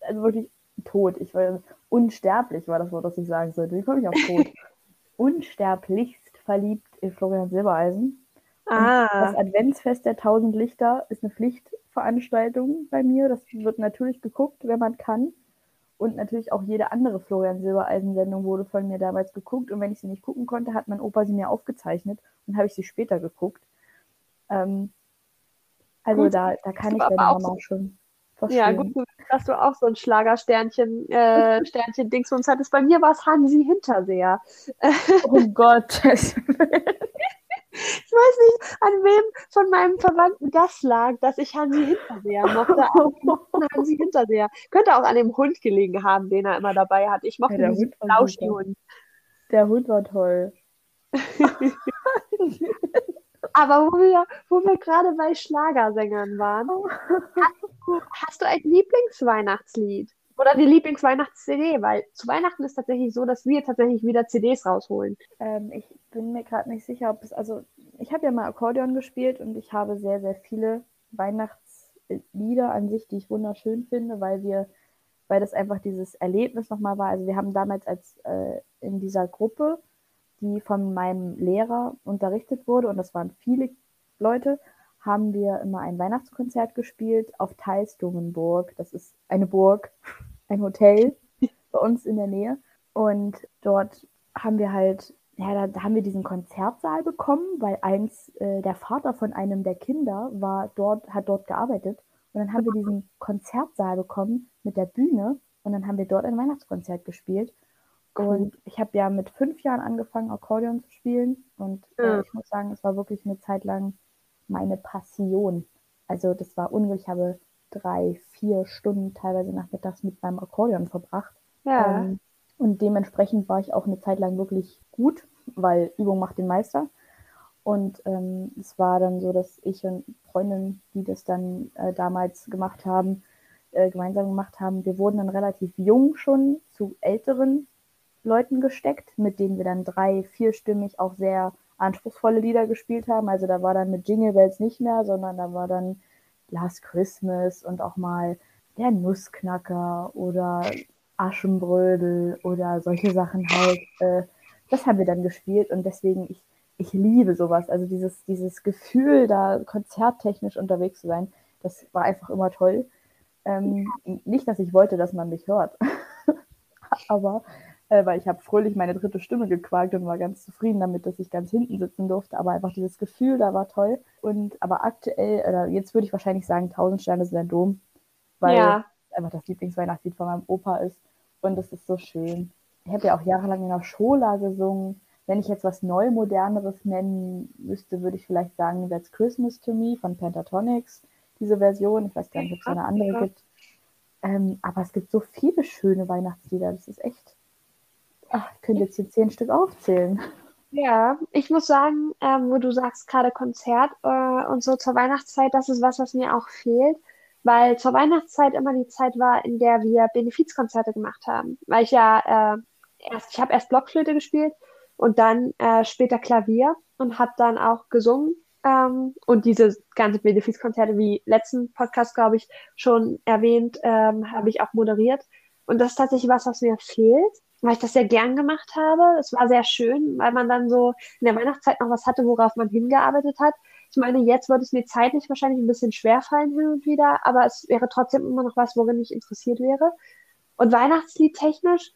also wirklich tot. Ich war unsterblich, war das Wort, das ich sagen sollte. Wie komme ich auf tot? Unsterblichst verliebt in Florian Silbereisen. Ah. Das Adventsfest der tausend Lichter ist eine Pflichtveranstaltung bei mir. Das wird natürlich geguckt, wenn man kann. Und natürlich auch jede andere Florian Silbereisen-Sendung wurde von mir damals geguckt. Und wenn ich sie nicht gucken konnte, hat mein Opa sie mir aufgezeichnet und habe ich sie später geguckt. Ähm, also da, da kann ich deine Mama so, schon verstehen. Ja, gut, dass du auch so ein Schlagersternchen, äh, Sternchen-Dings für uns hattest. Bei mir war es Hansi Hinterseher. Oh Gott. Ich weiß nicht, an wem von meinem Verwandten das lag, dass ich Hansi Hinterseher mochte. Hansi Hinterseher. Könnte auch an dem Hund gelegen haben, den er immer dabei hat. Ich mochte ja, diesen Lauschi-Hund. Der Hund war toll. Aber wo wir, wo wir gerade bei Schlagersängern waren, hast du, hast du ein Lieblingsweihnachtslied? Oder die Lieblingsweihnachts-CD, weil zu Weihnachten ist tatsächlich so, dass wir tatsächlich wieder CDs rausholen. Ähm, ich bin mir gerade nicht sicher, ob es, also ich habe ja mal Akkordeon gespielt und ich habe sehr, sehr viele Weihnachtslieder an sich, die ich wunderschön finde, weil wir, weil das einfach dieses Erlebnis nochmal war. Also wir haben damals als äh, in dieser Gruppe, die von meinem Lehrer unterrichtet wurde, und das waren viele Leute, haben wir immer ein Weihnachtskonzert gespielt auf Teilsdomenburg. Das ist eine Burg, ein Hotel bei uns in der Nähe. Und dort haben wir halt, ja, da, haben wir diesen Konzertsaal bekommen, weil eins, äh, der Vater von einem der Kinder war dort, hat dort gearbeitet. Und dann haben wir diesen Konzertsaal bekommen mit der Bühne und dann haben wir dort ein Weihnachtskonzert gespielt. Cool. Und ich habe ja mit fünf Jahren angefangen, Akkordeon zu spielen. Und äh, ja. ich muss sagen, es war wirklich eine Zeit lang meine Passion. Also das war unglaublich. Ich habe drei, vier Stunden teilweise nachmittags mit meinem Akkordeon verbracht. Ja. Ähm, und dementsprechend war ich auch eine Zeit lang wirklich gut, weil Übung macht den Meister. Und ähm, es war dann so, dass ich und Freundinnen, die das dann äh, damals gemacht haben, äh, gemeinsam gemacht haben, wir wurden dann relativ jung schon zu älteren Leuten gesteckt, mit denen wir dann drei, vierstimmig auch sehr anspruchsvolle Lieder gespielt haben. Also da war dann mit Jingle Bells nicht mehr, sondern da war dann Last Christmas und auch mal der Nussknacker oder Aschenbrödel oder solche Sachen halt. Äh, das haben wir dann gespielt und deswegen, ich, ich liebe sowas. Also dieses, dieses Gefühl, da konzerttechnisch unterwegs zu sein, das war einfach immer toll. Ähm, nicht, dass ich wollte, dass man mich hört, aber äh, weil ich habe fröhlich meine dritte Stimme gequakt und war ganz zufrieden damit, dass ich ganz hinten sitzen durfte. Aber einfach dieses Gefühl, da war toll. Und aber aktuell, oder jetzt würde ich wahrscheinlich sagen, Tausend Sterne sind ein Dom, weil ja. es einfach das Lieblingsweihnachtslied von meinem Opa ist. Und es ist so schön. Ich habe ja auch jahrelang in der Schola gesungen. Wenn ich jetzt was Neumoderneres nennen müsste, würde ich vielleicht sagen, That's Christmas to Me von Pentatonics, diese Version. Ich weiß gar nicht, ob es eine andere gibt. Ähm, aber es gibt so viele schöne Weihnachtslieder. Das ist echt Ach, ich könnte jetzt hier zehn Stück aufzählen. Ja, ich muss sagen, ähm, wo du sagst, gerade Konzert äh, und so zur Weihnachtszeit, das ist was, was mir auch fehlt, weil zur Weihnachtszeit immer die Zeit war, in der wir Benefizkonzerte gemacht haben. Weil ich ja äh, erst, ich habe erst Blockflöte gespielt und dann äh, später Klavier und habe dann auch gesungen. Ähm, und diese ganze Benefizkonzerte, wie letzten Podcast, glaube ich, schon erwähnt, ähm, habe ich auch moderiert. Und das ist tatsächlich was, was mir fehlt weil ich das sehr gern gemacht habe. Es war sehr schön, weil man dann so in der Weihnachtszeit noch was hatte, worauf man hingearbeitet hat. Ich meine, jetzt würde es mir zeitlich wahrscheinlich ein bisschen schwer fallen hin und wieder, aber es wäre trotzdem immer noch was, worin ich interessiert wäre. Und Weihnachtslied technisch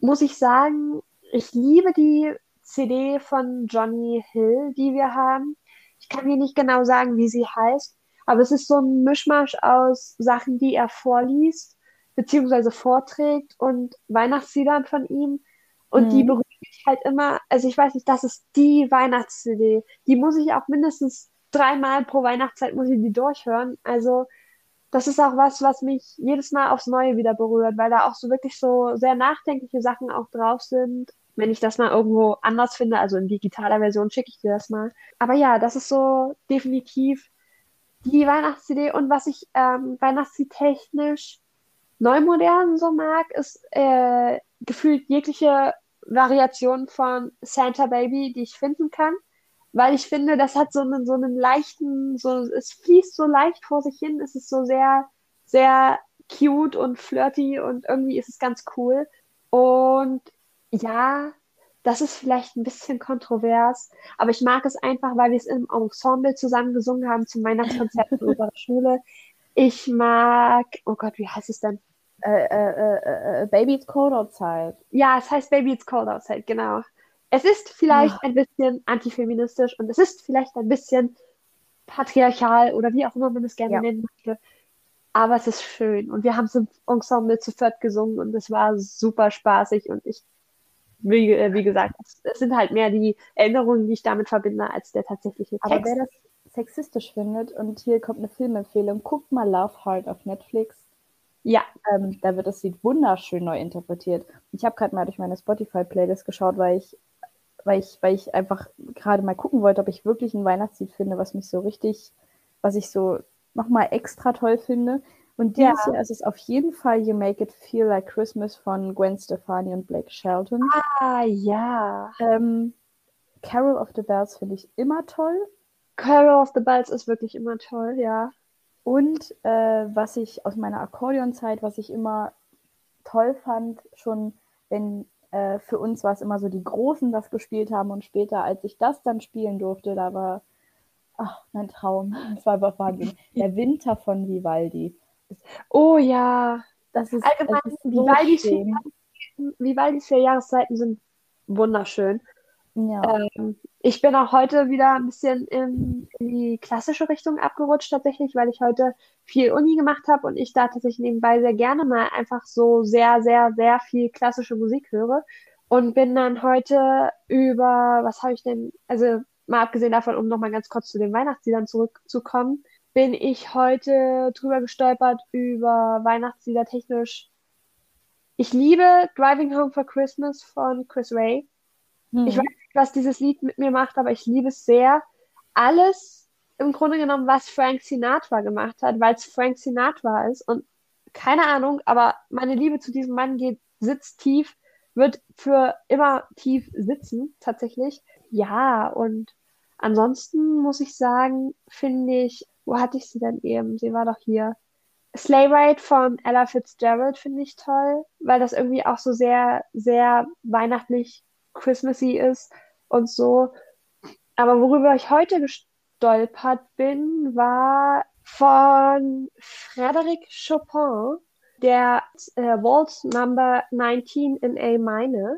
muss ich sagen, ich liebe die CD von Johnny Hill, die wir haben. Ich kann mir nicht genau sagen, wie sie heißt, aber es ist so ein Mischmasch aus Sachen, die er vorliest beziehungsweise vorträgt und Weihnachtsliedern von ihm. Und mhm. die berührt mich halt immer, also ich weiß nicht, das ist die Weihnachts-CD. Die muss ich auch mindestens dreimal pro Weihnachtszeit muss ich die durchhören. Also das ist auch was, was mich jedes Mal aufs Neue wieder berührt, weil da auch so wirklich so sehr nachdenkliche Sachen auch drauf sind. Wenn ich das mal irgendwo anders finde, also in digitaler Version, schicke ich dir das mal. Aber ja, das ist so definitiv die Weihnachts-CD. Und was ich ähm, Weihnachts-technisch neu modern so mag, ist äh, gefühlt jegliche Variation von Santa Baby, die ich finden kann weil ich finde, das hat so einen, so einen leichten, so, es fließt so leicht vor sich hin, es ist so sehr, sehr cute und flirty und irgendwie ist es ganz cool. Und ja, das ist vielleicht ein bisschen kontrovers, aber ich mag es einfach, weil wir es im Ensemble zusammen gesungen haben zum Weihnachtskonzert in unserer Schule. Ich mag, oh Gott, wie heißt es denn? Äh, äh, äh, äh Baby It's Cold Outside. Ja, es heißt Baby It's Cold Outside, genau. Es ist vielleicht ja. ein bisschen antifeministisch und es ist vielleicht ein bisschen patriarchal oder wie auch immer man es gerne ja. nennen möchte. Aber es ist schön. Und wir haben es im Ensemble zu viert gesungen und es war super spaßig. Und ich, wie, äh, wie gesagt, es, sind halt mehr die Erinnerungen, die ich damit verbinde, als der tatsächliche Text. Aber wer das sexistisch findet, und hier kommt eine Filmempfehlung, guckt mal Love Heart auf Netflix. Ja, ähm, da wird das Lied wunderschön neu interpretiert. Ich habe gerade mal durch meine Spotify-Playlist geschaut, weil ich weil ich, weil ich einfach gerade mal gucken wollte, ob ich wirklich ein Weihnachtslied finde, was mich so richtig, was ich so nochmal extra toll finde. Und dieses ja. Jahr ist es auf jeden Fall You Make It Feel Like Christmas von Gwen Stefani und Blake Shelton. Ah, ja. Ähm, Carol of the Bells finde ich immer toll. Carol of the Bells ist wirklich immer toll, ja. Und äh, was ich aus meiner Akkordeonzeit, was ich immer toll fand, schon wenn äh, für uns war es immer so, die Großen das gespielt haben und später, als ich das dann spielen durfte, da war, ach, mein Traum. Das war einfach Wahnsinn. Der Winter von Vivaldi. Oh ja. Das ist, Allgemein, das ist so Vivaldis, vier, Vivaldis vier Jahreszeiten sind wunderschön. Ja. Ähm, ich bin auch heute wieder ein bisschen in, in, die klassische Richtung abgerutscht tatsächlich, weil ich heute viel Uni gemacht habe und ich da tatsächlich nebenbei sehr gerne mal einfach so sehr, sehr, sehr viel klassische Musik höre. Und bin dann heute über, was habe ich denn, also mal abgesehen davon, um nochmal ganz kurz zu den Weihnachtsliedern zurückzukommen, bin ich heute drüber gestolpert über Weihnachtslieder technisch. Ich liebe Driving Home for Christmas von Chris Ray. Ich weiß nicht, was dieses Lied mit mir macht, aber ich liebe es sehr. Alles im Grunde genommen, was Frank Sinatra gemacht hat, weil es Frank Sinatra ist. Und keine Ahnung, aber meine Liebe zu diesem Mann geht, sitzt tief, wird für immer tief sitzen, tatsächlich. Ja, und ansonsten muss ich sagen, finde ich, wo hatte ich sie denn eben? Sie war doch hier. Sleigh Ride von Ella Fitzgerald finde ich toll, weil das irgendwie auch so sehr, sehr weihnachtlich Christmassy ist und so. Aber worüber ich heute gestolpert bin, war von Frédéric Chopin, der äh, Waltz Number 19 in A minor.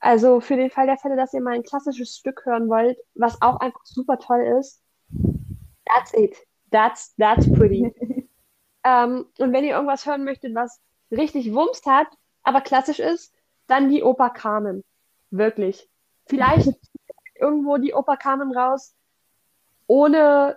Also für den Fall der Fälle, dass ihr mal ein klassisches Stück hören wollt, was auch einfach super toll ist. That's it. That's, that's pretty. ähm, und wenn ihr irgendwas hören möchtet, was richtig Wumms hat, aber klassisch ist, dann die Oper Carmen. Wirklich. Vielleicht irgendwo die Oper Carmen raus ohne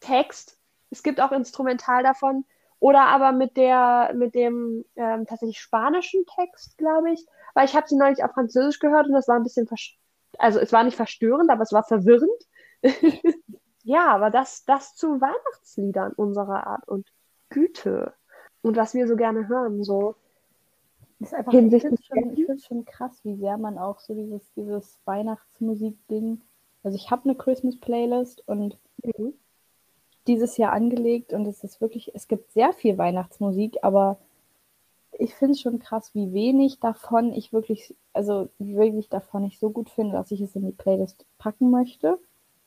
Text. Es gibt auch Instrumental davon. Oder aber mit der, mit dem ähm, tatsächlich spanischen Text, glaube ich. Weil ich habe sie neulich auf Französisch gehört und das war ein bisschen, also es war nicht verstörend, aber es war verwirrend. ja, aber das, das zu Weihnachtsliedern unserer Art und Güte. Und was wir so gerne hören, so ist einfach, hinsichtlich ich finde es schon, krass, wie sehr man auch so dieses, dieses Weihnachtsmusik-Ding. Also ich habe eine Christmas-Playlist und mhm. dieses Jahr angelegt und es ist wirklich, es gibt sehr viel Weihnachtsmusik, aber ich finde es schon krass, wie wenig davon ich wirklich, also wie wirklich davon ich so gut finde, dass ich es in die Playlist packen möchte.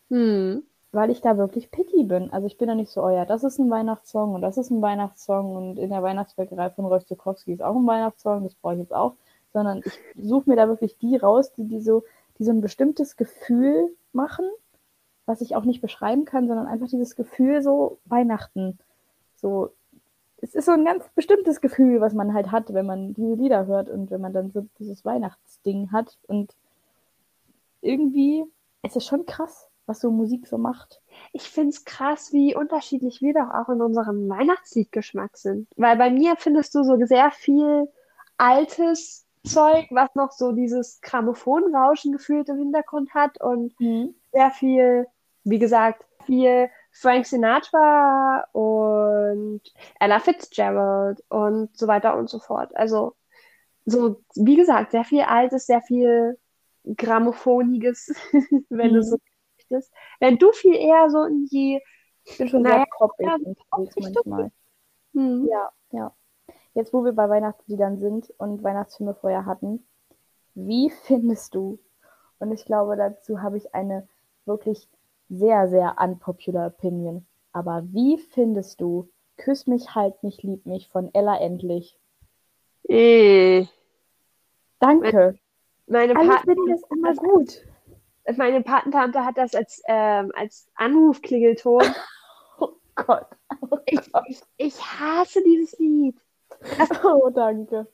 Mhm weil ich da wirklich picky bin. Also ich bin da nicht so, oh ja, das ist ein Weihnachtssong und das ist ein Weihnachtssong und in der Weihnachtsbäckerei von Rolf Zukowski ist auch ein Weihnachtssong, das brauche ich jetzt auch, sondern ich suche mir da wirklich die raus, die, die, so, die so ein bestimmtes Gefühl machen, was ich auch nicht beschreiben kann, sondern einfach dieses Gefühl so Weihnachten. So, es ist so ein ganz bestimmtes Gefühl, was man halt hat, wenn man diese Lieder hört und wenn man dann so dieses Weihnachtsding hat. Und irgendwie ist es schon krass, was so Musik so macht. Ich finde es krass, wie unterschiedlich wir doch auch in unserem Weihnachtsliedgeschmack sind. Weil bei mir findest du so sehr viel altes Zeug, was noch so dieses Grammophonrauschen gefühlt im Hintergrund hat und Mhm. sehr viel, wie gesagt, viel Frank Sinatra und Ella Fitzgerald und so weiter und so fort. Also so, wie gesagt, sehr viel Altes, sehr viel Grammophoniges, wenn du Mhm. so möchtest. Wenn du viel eher so in die, Ich bin schon Naja, sehr poppig ja, manchmal. hm, Ja, ja. Jetzt, wo wir bei Weihnachtsliedern sind und Weihnachtsfilme vorher hatten, wie findest du, und ich glaube, dazu habe ich eine wirklich sehr, sehr unpopular Opinion, aber wie findest du Küss mich, halt mich, lieb mich von Ella Endlich? eh, Danke. meine Alle Paten finden das immer gut. Meine Patentante hat das als, ähm, als Anrufklingelton. Oh Gott. Oh Ich, Gott. ich, ich hasse dieses Lied. Oh, danke.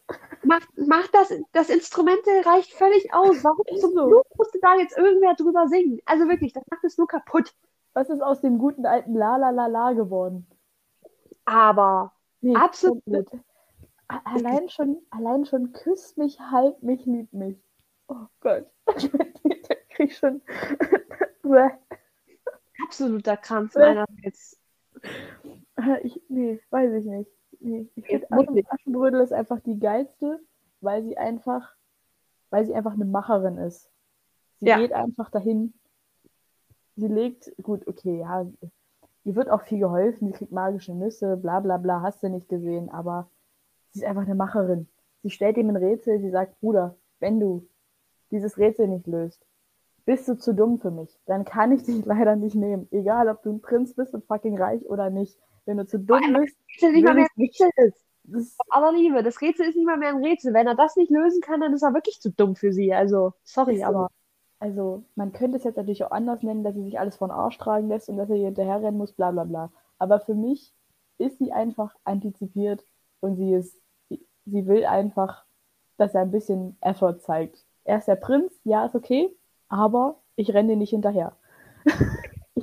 Macht, macht das, das Instrumental reicht völlig aus. Warum zum so. Musste da jetzt irgendwer drüber singen? Also wirklich, das macht es nur kaputt. Was ist aus dem guten alten La La La La geworden? Aber Nee, Absolut. Allein schon, allein schon küss mich, halt mich, lieb mich. Oh Gott. Der krieg schon. Absoluter Krampf Äh. meinerseits. ich, nee, weiß ich nicht. Nee, ich finde Aschen. Aschenbrödel ist einfach die geilste, weil sie einfach, weil sie einfach eine Macherin ist. Sie Ja. geht einfach dahin. Sie legt, gut, okay, ja, ihr wird auch viel geholfen, sie kriegt magische Nüsse, bla bla bla, hast du nicht gesehen, aber sie ist einfach eine Macherin. Sie stellt ihm ein Rätsel, sie sagt, Bruder, wenn du dieses Rätsel nicht löst, bist du zu dumm für mich. Dann kann ich dich leider nicht nehmen. Egal, ob du ein Prinz bist und fucking reich oder nicht. Wenn du zu dumm bist, Rätsel nicht mal mehr ein. Rätsel ist. das aller Liebe, das Rätsel ist nicht mal mehr ein Rätsel. Wenn er das nicht lösen kann, dann ist er wirklich zu dumm für sie. Also, sorry, so. aber Also, man könnte es jetzt natürlich auch anders nennen, dass sie sich alles von Arsch tragen lässt und dass er ihr hinterherrennen muss, bla bla bla. Aber für mich ist sie einfach antizipiert und sie ist, sie will einfach, dass er ein bisschen Effort zeigt. Er ist der Prinz, ja, ist okay, aber ich renne nicht hinterher.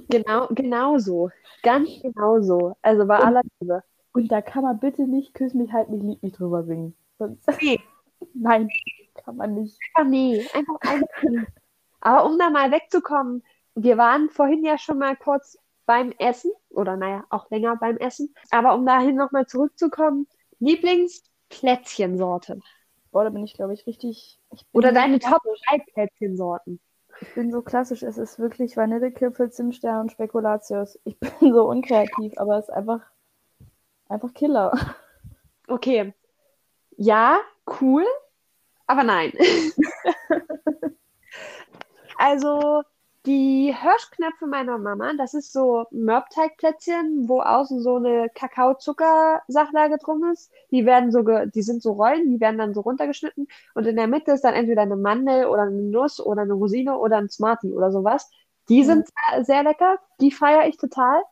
genau, genau so. Ganz genau so. Also bei Und- aller Liebe. Und da kann man bitte nicht Küss mich, halt mich, lieb mich drüber singen. Sonst, Nee, nein, kann man nicht. einfach nee. Einfach, einfach nee. Aber um da mal wegzukommen, wir waren vorhin ja schon mal kurz beim Essen, oder naja, auch länger beim Essen. Aber um dahin nochmal zurückzukommen, Lieblingsplätzchensorte. Boah, da bin ich, glaube ich, richtig. Ich Oder deine Top klassisch. 3 Plätzchensorten. Ich bin so klassisch, es ist wirklich Vanillekipfel, Zimtstern und Spekulatius. Ich bin so unkreativ, aber es ist einfach, einfach Killer. Okay. Ja, cool, aber nein. also die Hirschknöpfe meiner Mama, das ist so Mörbteigplätzchen, wo außen so eine Kakao-Zucker-Sachlage drum ist. Die werden so, ge die sind so Rollen, die werden dann so runtergeschnitten und in der Mitte ist dann entweder eine Mandel oder eine Nuss oder eine Rosine oder ein Smartie oder sowas. Die Mhm. sind sehr, sehr lecker, die feiere ich total.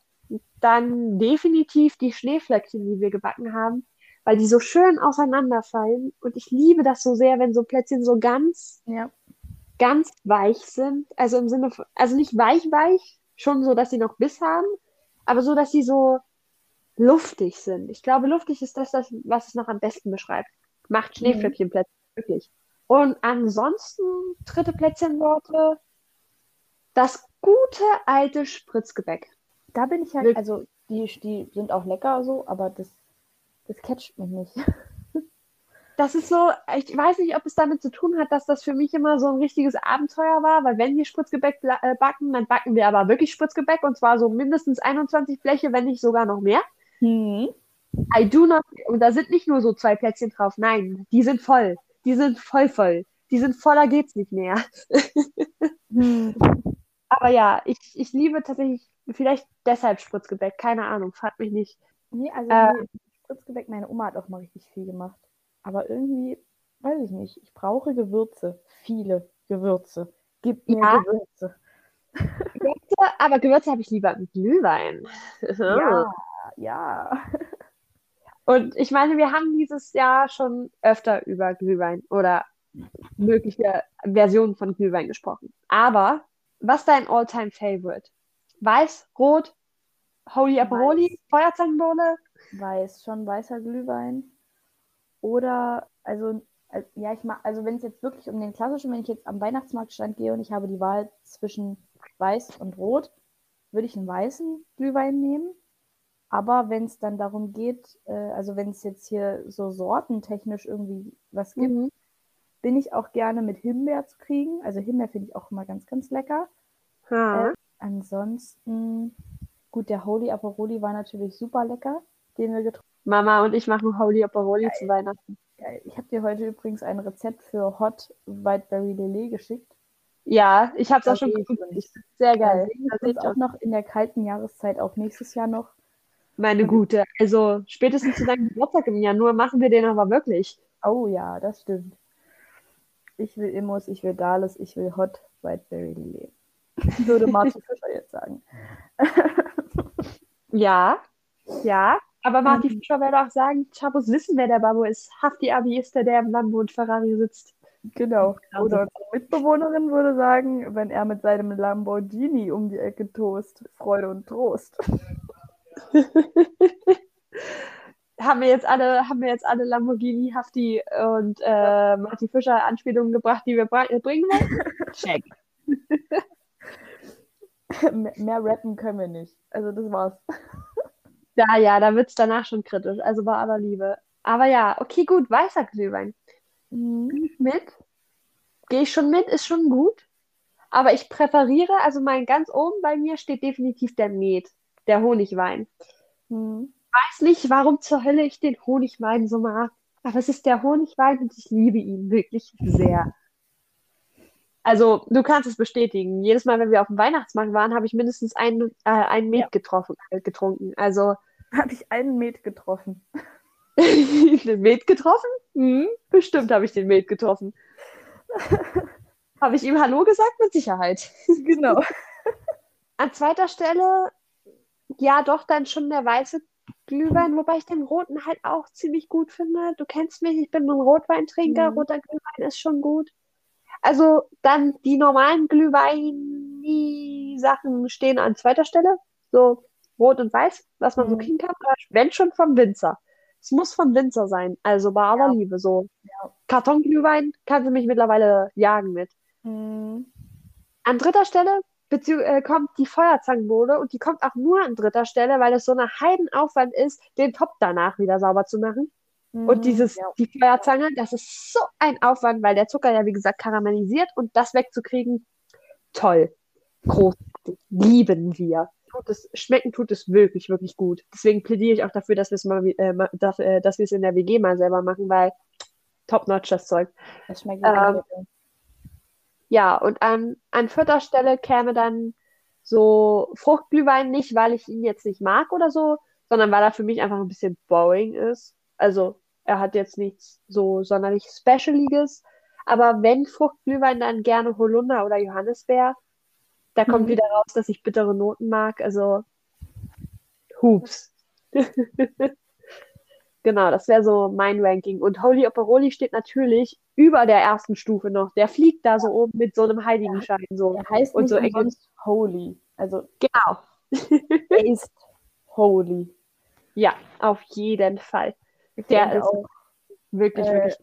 Dann definitiv die Schneeflöckchen, die wir gebacken haben, weil die so schön auseinanderfallen. Und ich liebe das so sehr, wenn so Plätzchen so ganz, Ja. Ganz weich sind. Also im Sinne von, also nicht weich, weich, schon so, dass sie noch Biss haben, aber so, dass sie so luftig sind. Ich glaube, luftig ist das, das was es noch am besten beschreibt. Macht Schneeflöckchenplätzchen, wirklich. Und ansonsten, dritte Plätzchensorte, das gute alte Spritzgebäck. Da bin ich halt, also die, die sind auch lecker so, aber das, das catcht mich nicht. Das ist so, ich weiß nicht, ob es damit zu tun hat, dass das für mich immer so ein richtiges Abenteuer war, weil wenn wir Spritzgebäck äh, backen, dann backen wir aber wirklich Spritzgebäck und zwar so mindestens 21 Bleche, wenn nicht sogar noch mehr. Hm. I do not, und da sind nicht nur so zwei Plätzchen drauf, nein, die sind voll. Die sind voll voll. Die sind voller geht's nicht mehr. Hm. Aber ja, ich, ich liebe tatsächlich, vielleicht deshalb Spritzgebäck, keine Ahnung, fragt mich nicht. Nee, also Äh. nee, Spritzgebäck, meine Oma hat auch mal richtig viel gemacht. Aber irgendwie, weiß ich nicht, ich brauche Gewürze. Viele Gewürze. Gib mir Ja. Gewürze. Gewürze, aber Gewürze habe ich lieber mit Glühwein. Ja, ja. Und ich meine, wir haben dieses Jahr schon öfter über Glühwein oder mögliche Versionen von Glühwein gesprochen. Aber was ist dein Alltime favorite Weiß, Rot, Holy Aperoli, Feuerzangenbowle? Weiß, schon weißer Glühwein. Oder, also, äh, ja, ich mag, also wenn es jetzt wirklich um den klassischen, wenn ich jetzt am Weihnachtsmarktstand gehe und ich habe die Wahl zwischen Weiß und Rot, würde ich einen weißen Glühwein nehmen. Aber wenn es dann darum geht, äh, also wenn es jetzt hier so sortentechnisch irgendwie was gibt, mhm. bin ich auch gerne mit Himbeer zu kriegen. Also Himbeer finde ich auch immer ganz, ganz lecker. Äh, ansonsten, gut, der Holy Aperoli war natürlich super lecker, den wir getrunken haben. Mama und ich machen Holy Geil. zu Weihnachten. Geil. Ich habe dir heute übrigens ein Rezept für Hot Whiteberry Lillet geschickt. Ja, ich habe es auch schon geguckt. Sehr geil. Das ich auch noch in der kalten Jahreszeit, auch nächstes Jahr noch. Meine Gute, also spätestens zu deinem Geburtstag im Januar machen wir den aber wirklich. Oh ja, das stimmt. Ich will Immos, ich will Dales, ich will Hot Whiteberry Lillet. Würde Martin Fischer jetzt sagen. ja, ja. Aber Martin mhm. Fischer würde auch sagen, Chabos wissen, wer der Babo ist. Hafti Abi ist der, der im Lambo und Ferrari sitzt. Genau. Oder unsere Mitbewohnerin würde sagen, wenn er mit seinem Lamborghini um die Ecke tost, Freude und Trost. haben wir jetzt alle, haben wir jetzt alle Lamborghini, Hafti und äh, Martin Fischer Anspielungen gebracht, die wir bringen wollen? Check. mehr, mehr rappen können wir nicht. Also das war's. Ja, ja, da wird es danach schon kritisch. Also bei aller Liebe. Aber ja, okay, gut, weißer Glühwein. Mhm. Mit. Gehe ich schon mit, ist schon gut. Aber ich präferiere, also mein ganz oben bei mir steht definitiv der Met, der Honigwein. Mhm. Weiß nicht, warum zur Hölle ich den Honigwein so mag. Aber es ist der Honigwein und ich liebe ihn wirklich sehr. Also, du kannst es bestätigen. Jedes Mal, wenn wir auf dem Weihnachtsmarkt waren, habe ich mindestens einen, äh, einen Met ja. getroffen, äh, getrunken. Also. Habe ich einen Met getroffen. den Met getroffen? Hm, bestimmt habe ich den Met getroffen. habe ich ihm Hallo gesagt? Mit Sicherheit. Genau. An zweiter Stelle, ja, doch dann schon der weiße Glühwein, wobei ich den roten halt auch ziemlich gut finde. Du kennst mich, ich bin ein Rotweintrinker. Mhm. Roter Glühwein ist schon gut. Also dann die normalen Glühwein-Sachen stehen an zweiter Stelle. So rot und weiß, was man mhm. so kriegen kann. Wenn schon vom Winzer. Es muss vom Winzer sein. Also bei aller ja. Liebe. So ja. Kartonglühwein kann sie mich mittlerweile jagen mit. Mhm. An dritter Stelle äh, kommt die Feuerzangenbowle und die kommt auch nur an dritter Stelle, weil es so ein Heidenaufwand ist, den Top danach wieder sauber zu machen. Und mhm, dieses, ja. die Feuerzange, das ist so ein Aufwand, weil der Zucker ja, wie gesagt, karamellisiert und das wegzukriegen, toll. Großartig. Lieben wir. Tut es, schmecken tut es wirklich, wirklich gut. Deswegen plädiere ich auch dafür, dass wir es mal, äh, dass, äh, dass wir es in der WG mal selber machen, weil top-notch das Zeug. Das schmeckt ähm, Ja, und an, an vierter Stelle käme dann so Fruchtglühwein nicht, weil ich ihn jetzt nicht mag oder so, sondern weil er für mich einfach ein bisschen boring ist. Also er hat jetzt nichts so sonderlich Specialiges. Aber wenn Fruchtglühwein, dann gerne Holunder oder Johannisbeer. Da kommt mhm. wieder raus, dass ich bittere Noten mag. Also Hups. genau, das wäre so mein Ranking. Und Holy Operoli steht natürlich über der ersten Stufe noch. Der fliegt da so oben mit so einem Heiligenschein. So. Der heißt und so sonst Holy. Also genau. er ist Holy. Ja, auf jeden Fall. Der ist auch wirklich, äh, wirklich.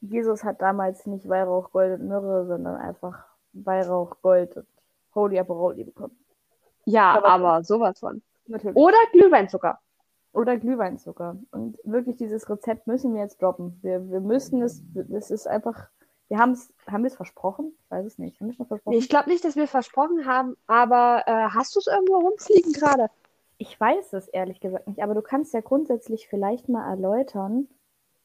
Jesus hat damals nicht Weihrauch, Gold und Myrrhe, sondern einfach Weihrauch, Gold und Holy Aperoli bekommen. Ja, aber, aber sowas von. Natürlich. Oder Glühweinzucker. Oder Glühweinzucker. Und wirklich dieses Rezept müssen wir jetzt droppen. Wir, wir müssen es, es ist einfach, wir haben es, haben wir es versprochen? Ich weiß es nicht. Haben wir es versprochen? Ich glaube nicht, dass wir versprochen haben, aber äh, hast du es irgendwo rumfliegen gerade? Ich weiß es ehrlich gesagt nicht, aber du kannst ja grundsätzlich vielleicht mal erläutern,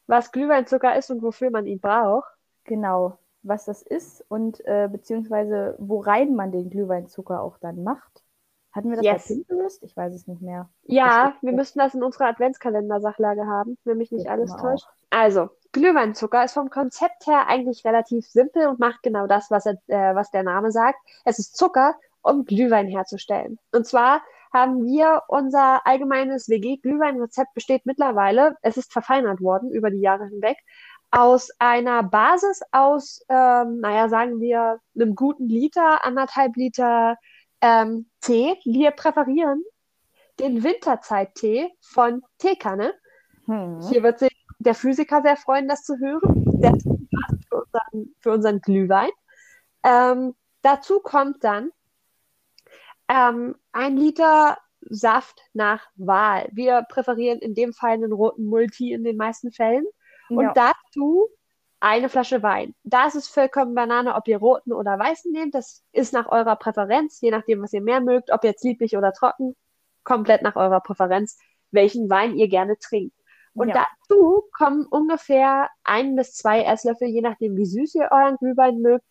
was Glühweinzucker ist und wofür man ihn braucht. Genau, was das ist und äh, beziehungsweise worein man den Glühweinzucker auch dann macht. Hatten wir das yes. bei Pinterest? Ich weiß es nicht mehr. Ja, wir müssten das in unserer Adventskalender-Sachlage haben, wenn mich nicht ja, alles täuscht. Also, Glühweinzucker ist vom Konzept her eigentlich relativ simpel und macht genau das, was, er, äh, was der Name sagt. Es ist Zucker, um Glühwein herzustellen. Und zwar haben wir unser allgemeines WG-Glühwein-Rezept besteht mittlerweile, es ist verfeinert worden über die Jahre hinweg, aus einer Basis aus, ähm, naja, sagen wir, einem guten Liter, anderthalb Liter ähm, Tee. Wir präferieren den Winterzeit-Tee von Teekanne. Hm. Hier wird sich der Physiker sehr freuen, das zu hören. Der für unseren, für unseren Glühwein. Ähm, dazu kommt dann ähm, ein Liter Saft nach Wahl. Wir präferieren in dem Fall einen roten Multi in den meisten Fällen. Und ja. dazu eine Flasche Wein. Da ist es vollkommen Banane, ob ihr roten oder weißen nehmt. Das ist nach eurer Präferenz, je nachdem, was ihr mehr mögt, ob jetzt lieblich oder trocken, komplett nach eurer Präferenz, welchen Wein ihr gerne trinkt. Und ja. dazu kommen ungefähr ein bis zwei Esslöffel, je nachdem, wie süß ihr euren Glühwein mögt,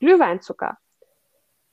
Glühweinzucker.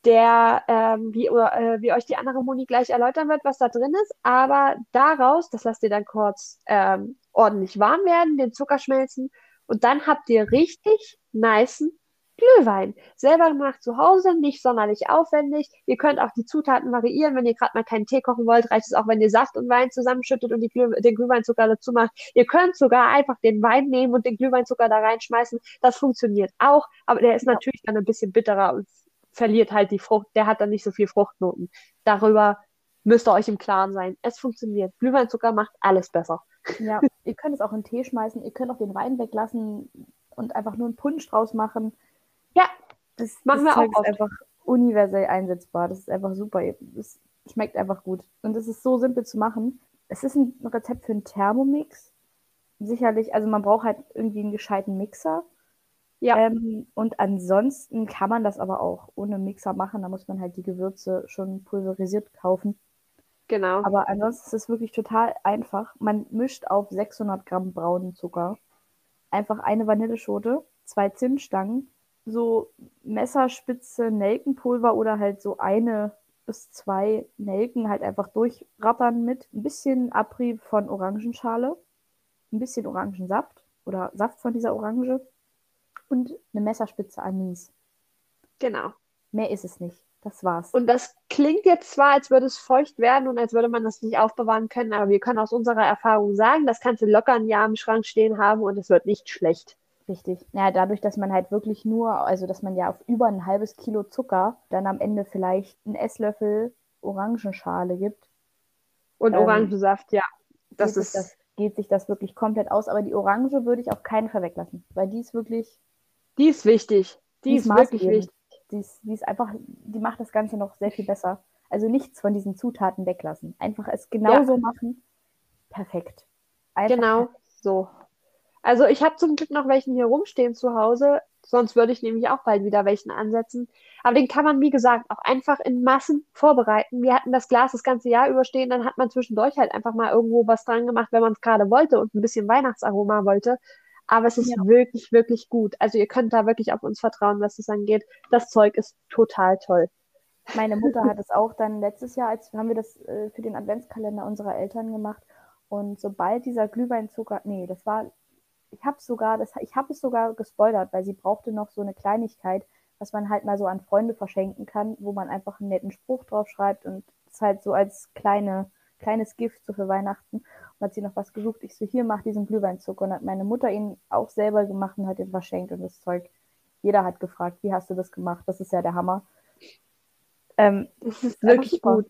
Der, ähm, wie, äh, wie euch die andere Moni gleich erläutern wird, was da drin ist, aber daraus, das lasst ihr dann kurz ähm, ordentlich warm werden, den Zucker schmelzen und dann habt ihr richtig niceen Glühwein. Selber gemacht zu Hause, nicht sonderlich aufwendig. Ihr könnt auch die Zutaten variieren. Wenn ihr gerade mal keinen Tee kochen wollt, reicht es auch, wenn ihr Saft und Wein zusammenschüttet und Glüh den Glühweinzucker dazu macht. Ihr könnt sogar einfach den Wein nehmen und den Glühweinzucker da reinschmeißen. Das funktioniert auch, aber der ist natürlich dann ein bisschen bitterer und verliert halt die Frucht. Der hat dann nicht so viel Fruchtnoten. Darüber müsst ihr euch im Klaren sein. Es funktioniert. Glühweinzucker macht alles besser. Ja, ihr könnt es auch in Tee schmeißen, ihr könnt auch den Wein weglassen und einfach nur einen Punsch draus machen. Ja, das, machen das wir Zeug auch. ist einfach universell einsetzbar. Das ist einfach super. Es schmeckt einfach gut. Und es ist so simpel zu machen. Es ist ein Rezept für einen Thermomix. Sicherlich, also man braucht halt irgendwie einen gescheiten Mixer. Ja. Ähm, und ansonsten kann man das aber auch ohne Mixer machen. Da muss man halt die Gewürze schon pulverisiert kaufen. Genau. Aber ansonsten ist es wirklich total einfach. Man mischt auf 600 Gramm braunen Zucker einfach eine Vanilleschote, zwei Zimtstangen, so Messerspitze Nelkenpulver oder halt so eine bis zwei Nelken halt einfach durchrattern mit ein bisschen Abrieb von Orangenschale, ein bisschen Orangensaft oder Saft von dieser Orange und eine Messerspitze Anis. Genau. Mehr ist es nicht. Das war's. Und das klingt jetzt zwar, als würde es feucht werden und als würde man das nicht aufbewahren können, aber wir können aus unserer Erfahrung sagen, das kannst du locker ein Jahr im Schrank stehen haben und es wird nicht schlecht. Richtig. Ja, dadurch, dass man halt wirklich nur, also dass man ja auf über ein halbes Kilo Zucker dann am Ende vielleicht einen Esslöffel Orangenschale gibt. Und ähm, Orangensaft, ja. Das ist. Das, geht sich das wirklich komplett aus. Aber die Orange würde ich auf keinen Fall weglassen, weil die ist wirklich. Die ist wichtig. Die, die ist, ist wirklich wichtig die ist, die ist einfach, die macht das Ganze noch sehr viel besser. Also nichts von diesen Zutaten weglassen. Einfach es genauso ja. machen. Perfekt. Einfach genau perfekt. so. Also ich habe zum Glück noch welchen hier rumstehen zu Hause. Sonst würde ich nämlich auch bald wieder welchen ansetzen. Aber den kann man, wie gesagt, auch einfach in Massen vorbereiten. Wir hatten das Glas das ganze Jahr überstehen, dann hat man zwischendurch halt einfach mal irgendwo was dran gemacht, wenn man es gerade wollte und ein bisschen Weihnachtsaroma wollte. Aber es ist ja. wirklich, wirklich gut. Also ihr könnt da wirklich auf uns vertrauen, was es angeht. Das Zeug ist total toll. Meine Mutter hat es auch dann letztes Jahr, als haben wir das äh, für den Adventskalender unserer Eltern gemacht. Und sobald dieser Glühweinzucker, nee, das war, ich habe sogar, das, ich habe es sogar gespoilert, weil sie brauchte noch so eine Kleinigkeit, was man halt mal so an Freunde verschenken kann, wo man einfach einen netten Spruch drauf schreibt und es halt so als kleine, kleines Gift so für Weihnachten und hat sie noch was gesucht. Ich so, hier, mach diesen Glühweinzucker. Und hat meine Mutter ihn auch selber gemacht und hat ihn verschenkt und das Zeug. Jeder hat gefragt, wie hast du das gemacht? Das ist ja der Hammer. Ähm, das ist wirklich gut.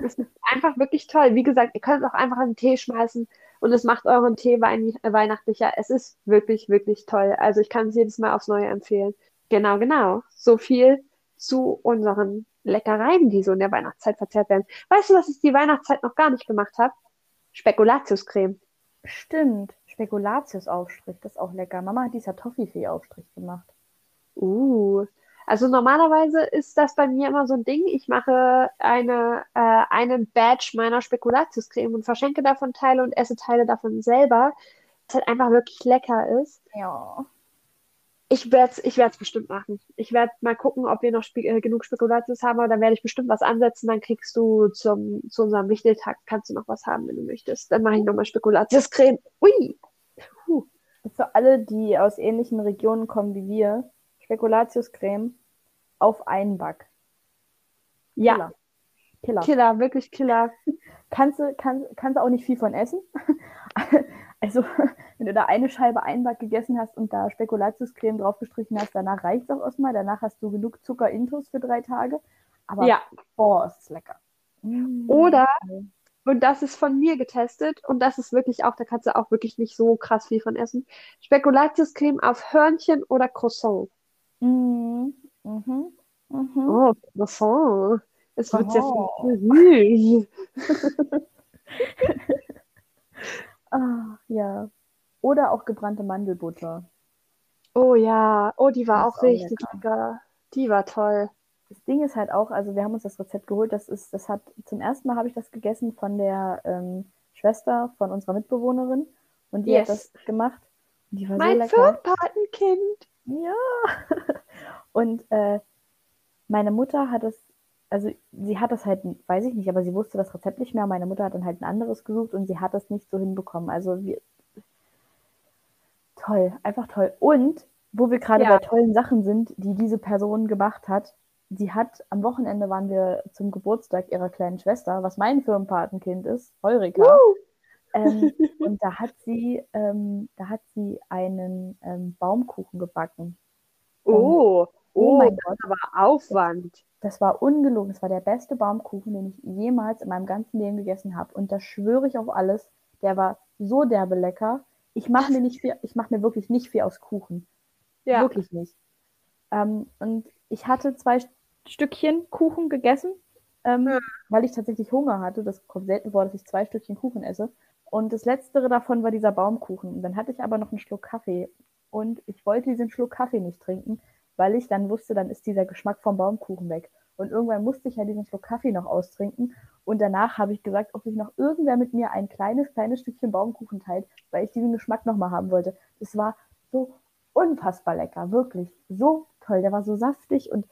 Das ist einfach wirklich toll. Wie gesagt, ihr könnt es auch einfach in den Tee schmeißen und es macht euren Tee wein weihnachtlicher. Es ist wirklich, wirklich toll. Also ich kann es jedes Mal aufs Neue empfehlen. Genau, genau. So viel zu unseren Leckereien, die so in der Weihnachtszeit verzehrt werden. Weißt du, was ich die Weihnachtszeit noch gar nicht gemacht habe? Spekulatiuscreme. Stimmt. Spekulatiusaufstrich, das ist auch lecker. Mama hat dieser Toffifee-Aufstrich gemacht. Uh. Also normalerweise ist das bei mir immer so ein Ding. Ich mache eine, äh, einen Badge meiner Spekulatiuscreme und verschenke davon Teile und esse Teile davon selber. Das halt einfach wirklich lecker ist. Ja. Ich werde es ich werd's bestimmt machen. Ich werde mal gucken, ob wir noch spe äh, genug Spekulatius haben, aber dann werde ich bestimmt was ansetzen. Dann kriegst du zum, zu unserem Wichteltag, kannst du noch was haben, wenn du möchtest. Dann mache ich nochmal Spekulatiuscreme. Ui! Puh. Für alle, die aus ähnlichen Regionen kommen wie wir, Spekulatiuscreme auf einen Back. Ja. Killer. Killer, wirklich Killer. Kannst du, kann, kannst du auch nicht viel von essen. Also, wenn du da eine Scheibe Einback gegessen hast und da Spekulatiuscreme draufgestrichen hast, danach reicht es auch erstmal. Danach hast du genug Zucker intus für drei Tage. Aber Ja. boah, ist es lecker. Mm. Oder, und das ist von mir getestet, und das ist wirklich auch, da kannst du auch wirklich nicht so krass viel von essen. Spekulatiuscreme auf Hörnchen oder Croissant. Mhm. Mhm. Mhm. Oh, Croissant. Es wird sehr Croissant. viel. Ah, ja. Oder auch gebrannte Mandelbutter. Oh ja, oh, die war auch auch richtig lecker. lecker. Die war toll. Das Ding ist halt auch, also wir haben uns das Rezept geholt, das ist, das hat, zum ersten Mal habe ich das gegessen von der ähm, Schwester von unserer Mitbewohnerin und die Yes. hat das gemacht. Und die war so Mein lecker. Firmenpatenkind. Ja. Und äh, meine Mutter hat es, also sie hat das halt, weiß ich nicht, aber sie wusste das Rezept nicht mehr. Meine Mutter hat dann halt ein anderes gesucht und sie hat das nicht so hinbekommen. Also wir, toll, einfach toll. Und wo wir gerade Ja. bei tollen Sachen sind, die diese Person gemacht hat, sie hat, am Wochenende waren wir zum Geburtstag ihrer kleinen Schwester, was mein Firmenpatenkind ist, Heurika. Woo! Ähm, und da hat sie, ähm, da hat sie einen ähm, Baumkuchen gebacken. Oh, Oh oh, mein das Gott. war Aufwand. Das war ungelogen. Das war der beste Baumkuchen, den ich jemals in meinem ganzen Leben gegessen habe. Und da schwöre ich auf alles. Der war so derbe lecker. Ich mache mir nicht viel, ich mache mir wirklich nicht viel aus Kuchen. Ja. Wirklich nicht. Ähm, und ich hatte zwei St- Stückchen Kuchen gegessen, ähm, Ja. weil ich tatsächlich Hunger hatte. Das kommt selten vor, dass ich zwei Stückchen Kuchen esse. Und das letztere davon war dieser Baumkuchen. Und dann hatte ich aber noch einen Schluck Kaffee. Und ich wollte diesen Schluck Kaffee nicht trinken, weil ich dann wusste, dann ist dieser Geschmack vom Baumkuchen weg. Und irgendwann musste ich ja diesen Schluck Kaffee noch austrinken. Und danach habe ich gesagt, ob sich noch irgendwer mit mir ein kleines, kleines Stückchen Baumkuchen teilt, weil ich diesen Geschmack nochmal haben wollte. Es war so unfassbar lecker, wirklich. So toll. Der war so saftig und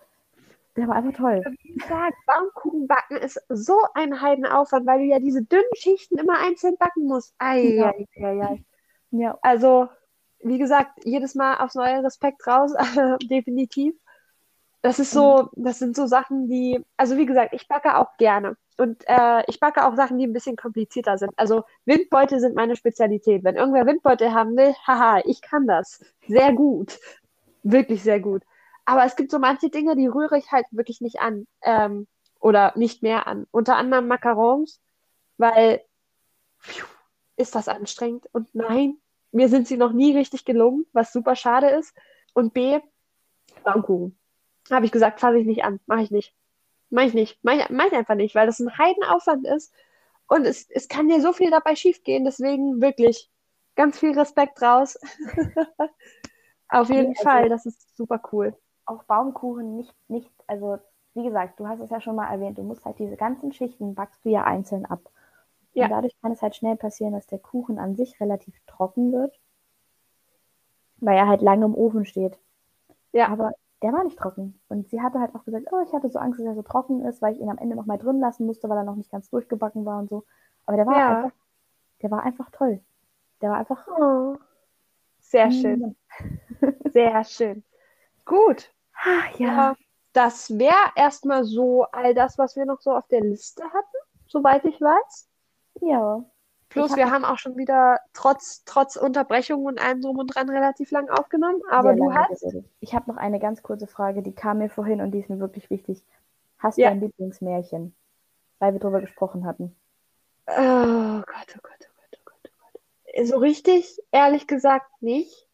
der war einfach toll. Wie gesagt, Baumkuchen backen ist so ein Heidenaufwand, weil du ja diese dünnen Schichten immer einzeln backen musst. Ei, Ja. ei, ei, ei. Ja, Also, wie gesagt, jedes Mal aufs neue Respekt raus, definitiv. Das ist so, das sind so Sachen, die, also wie gesagt, ich backe auch gerne. Und äh, ich backe auch Sachen, die ein bisschen komplizierter sind. Also Windbeutel sind meine Spezialität. Wenn irgendwer Windbeutel haben will, haha, ich kann das. Sehr gut. Wirklich sehr gut. Aber es gibt so manche Dinge, die rühre ich halt wirklich nicht an. Ähm, oder nicht mehr an. Unter anderem Macarons, weil pfiuh, ist das anstrengend. Und nein, mir sind sie noch nie richtig gelungen, was super schade ist. Und B, Baumkuchen. Habe ich gesagt, fasse ich nicht an. Mache ich nicht. Mache ich nicht. Mache ich, mach ich einfach nicht, weil das ein Heidenaufwand ist. Und es, es kann dir so viel dabei schiefgehen. Deswegen wirklich ganz viel Respekt raus. Auf jeden also- Fall, das ist super cool. auch Baumkuchen nicht, nicht, also wie gesagt, du hast es ja schon mal erwähnt, du musst halt diese ganzen Schichten backst du ja einzeln ab. Ja. Und dadurch kann es halt schnell passieren, dass der Kuchen an sich relativ trocken wird, weil er halt lange im Ofen steht. Ja. Aber der war nicht trocken. Und sie hatte halt auch gesagt, oh, ich hatte so Angst, dass er so trocken ist, weil ich ihn am Ende noch mal drin lassen musste, weil er noch nicht ganz durchgebacken war und so. Aber der war Ja. einfach, der war einfach toll. Der war einfach. Oh. Sehr schön, sehr schön. Gut. Ah, Ja, das wäre erstmal so all das, was wir noch so auf der Liste hatten, soweit ich weiß. Ja. Plus, hab wir haben auch schon wieder trotz, trotz Unterbrechung und allem drum und dran relativ lang aufgenommen. Aber du hast. geredet. Ich habe noch eine ganz kurze Frage, die kam mir vorhin und die ist mir wirklich wichtig. Hast Ja. du ein Lieblingsmärchen? Weil wir drüber gesprochen hatten. Oh Gott, oh Gott, oh Gott, oh Gott, oh Gott. So richtig, ehrlich gesagt, nicht.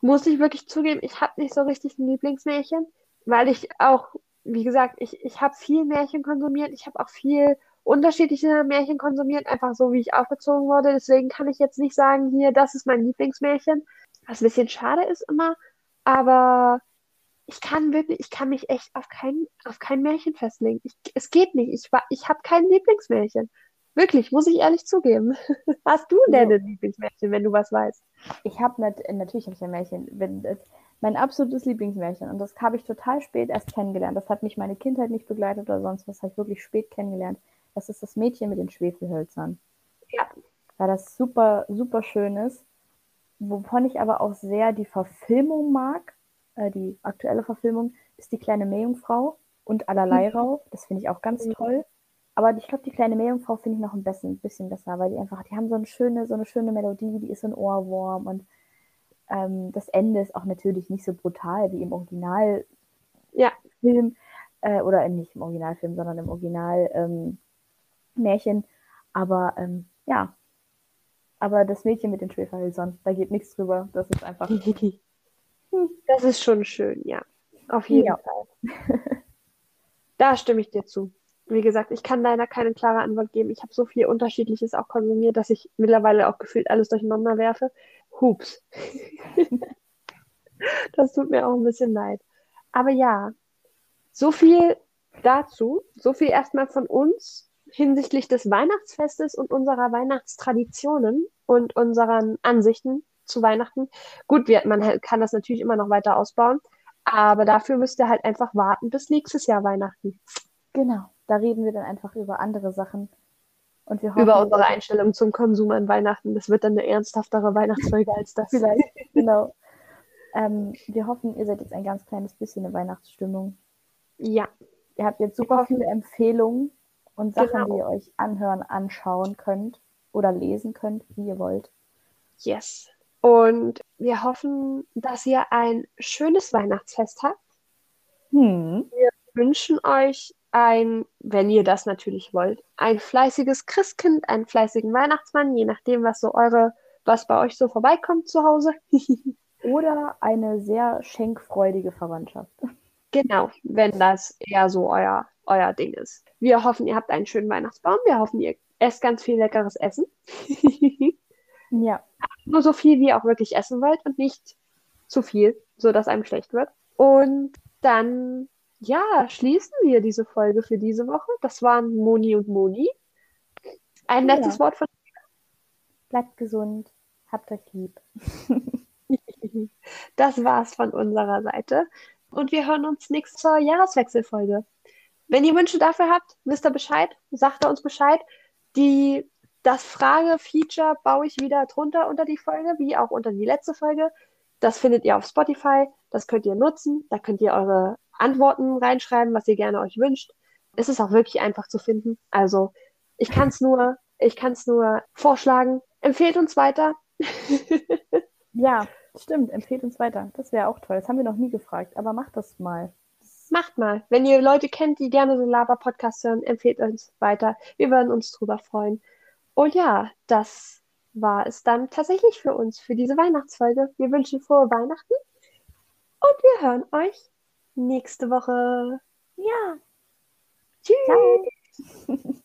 Muss ich wirklich zugeben, ich habe nicht so richtig ein Lieblingsmärchen, weil ich auch, wie gesagt, ich, ich habe viel Märchen konsumiert, ich habe auch viel unterschiedliche Märchen konsumiert, einfach so, wie ich aufgezogen wurde. Deswegen kann ich jetzt nicht sagen, hier, das ist mein Lieblingsmärchen, was ein bisschen schade ist immer, aber ich kann wirklich, ich kann mich echt auf kein, auf kein Märchen festlegen. Ich, es geht nicht. Ich, war- ich habe kein Lieblingsmärchen. Wirklich, muss ich ehrlich zugeben. Hast du denn Ja. ein Lieblingsmärchen, wenn du was weißt? Ich habe nat natürlich habe ich ein Märchen. Wenn, äh, mein absolutes Lieblingsmärchen. Und das habe ich total spät erst kennengelernt. Das hat mich meine Kindheit nicht begleitet oder sonst was. Habe ich wirklich spät kennengelernt. Das ist das Mädchen mit den Schwefelhölzern. Ja. Weil das super, super schön ist. Wovon ich aber auch sehr die Verfilmung mag, äh, die aktuelle Verfilmung, ist die kleine Meerjungfrau und Allerleirauh. Das finde ich auch ganz Mhm. toll. aber ich glaube, die kleine Meerjungfrau finde ich noch ein bisschen, ein bisschen besser, weil die einfach, die haben so eine schöne, so eine schöne Melodie, die ist so ein Ohrwurm und ähm, das Ende ist auch natürlich nicht so brutal wie im Originalfilm. Ja. Äh, oder nicht im Originalfilm, sondern im Original ähm, Aber ähm, ja. Aber das Mädchen mit den Schwefelhölzern, da geht nichts drüber. Das ist einfach. das ist schon schön, ja. Auf jeden ja. Fall. da stimme ich dir zu. Wie gesagt, ich kann leider keine klare Antwort geben. Ich habe so viel Unterschiedliches auch konsumiert, dass ich mittlerweile auch gefühlt alles durcheinander werfe. Hups. das tut mir auch ein bisschen leid. Aber ja, so viel dazu. So viel erstmal von uns hinsichtlich des Weihnachtsfestes und unserer Weihnachtstraditionen und unseren Ansichten zu Weihnachten. Gut, wir, man kann das natürlich immer noch weiter ausbauen, aber dafür müsst ihr halt einfach warten bis nächstes Jahr Weihnachten. Genau, da reden wir dann einfach über andere Sachen. Und wir hoffen, über unsere Einstellung zum Konsum an Weihnachten. Das wird dann eine ernsthaftere Weihnachtsfolge als das. Vielleicht, genau. Ähm, wir hoffen, ihr seid jetzt ein ganz kleines bisschen in Weihnachtsstimmung. Ja. Ihr habt jetzt super viele Empfehlungen und Sachen, genau. die ihr euch anhören, anschauen könnt oder lesen könnt, wie ihr wollt. Yes. Und wir hoffen, dass ihr ein schönes Weihnachtsfest habt. Hm. Wir wünschen euch ein, wenn ihr das natürlich wollt, ein fleißiges Christkind, einen fleißigen Weihnachtsmann, je nachdem, was so eure, was bei euch so vorbeikommt zu Hause. Oder eine sehr schenkfreudige Verwandtschaft. Genau, wenn das eher so euer, euer Ding ist. Wir hoffen, ihr habt einen schönen Weihnachtsbaum. Wir hoffen, ihr esst ganz viel leckeres Essen. ja. Nur so viel, wie ihr auch wirklich essen wollt und nicht zu viel, sodass einem schlecht wird. Und dann ja, schließen wir diese Folge für diese Woche. Das waren Moni und Moni. Ein ja. letztes Wort von Bleibt gesund, habt euch lieb. das war's von unserer Seite. Und wir hören uns nächste zur Jahreswechselfolge. Wenn ihr Wünsche dafür habt, wisst ihr Bescheid, sagt ihr uns Bescheid. Die, das Frage-Feature baue ich wieder drunter unter die Folge, wie auch unter die letzte Folge. Das findet ihr auf Spotify, das könnt ihr nutzen, da könnt ihr eure Antworten reinschreiben, was ihr gerne euch wünscht. Es ist auch wirklich einfach zu finden. Also ich kann es nur, ich kann es nur vorschlagen. Empfehlt uns weiter. ja, stimmt. Empfehlt uns weiter. Das wäre auch toll. Das haben wir noch nie gefragt, aber macht das mal. Macht mal. Wenn ihr Leute kennt, die gerne so Laber-Podcasts hören, empfehlt uns weiter. Wir würden uns drüber freuen. Und ja, das war es dann tatsächlich für uns, für diese Weihnachtsfolge. Wir wünschen frohe Weihnachten und wir hören euch nächste Woche. Ja. Tschüss. Ciao.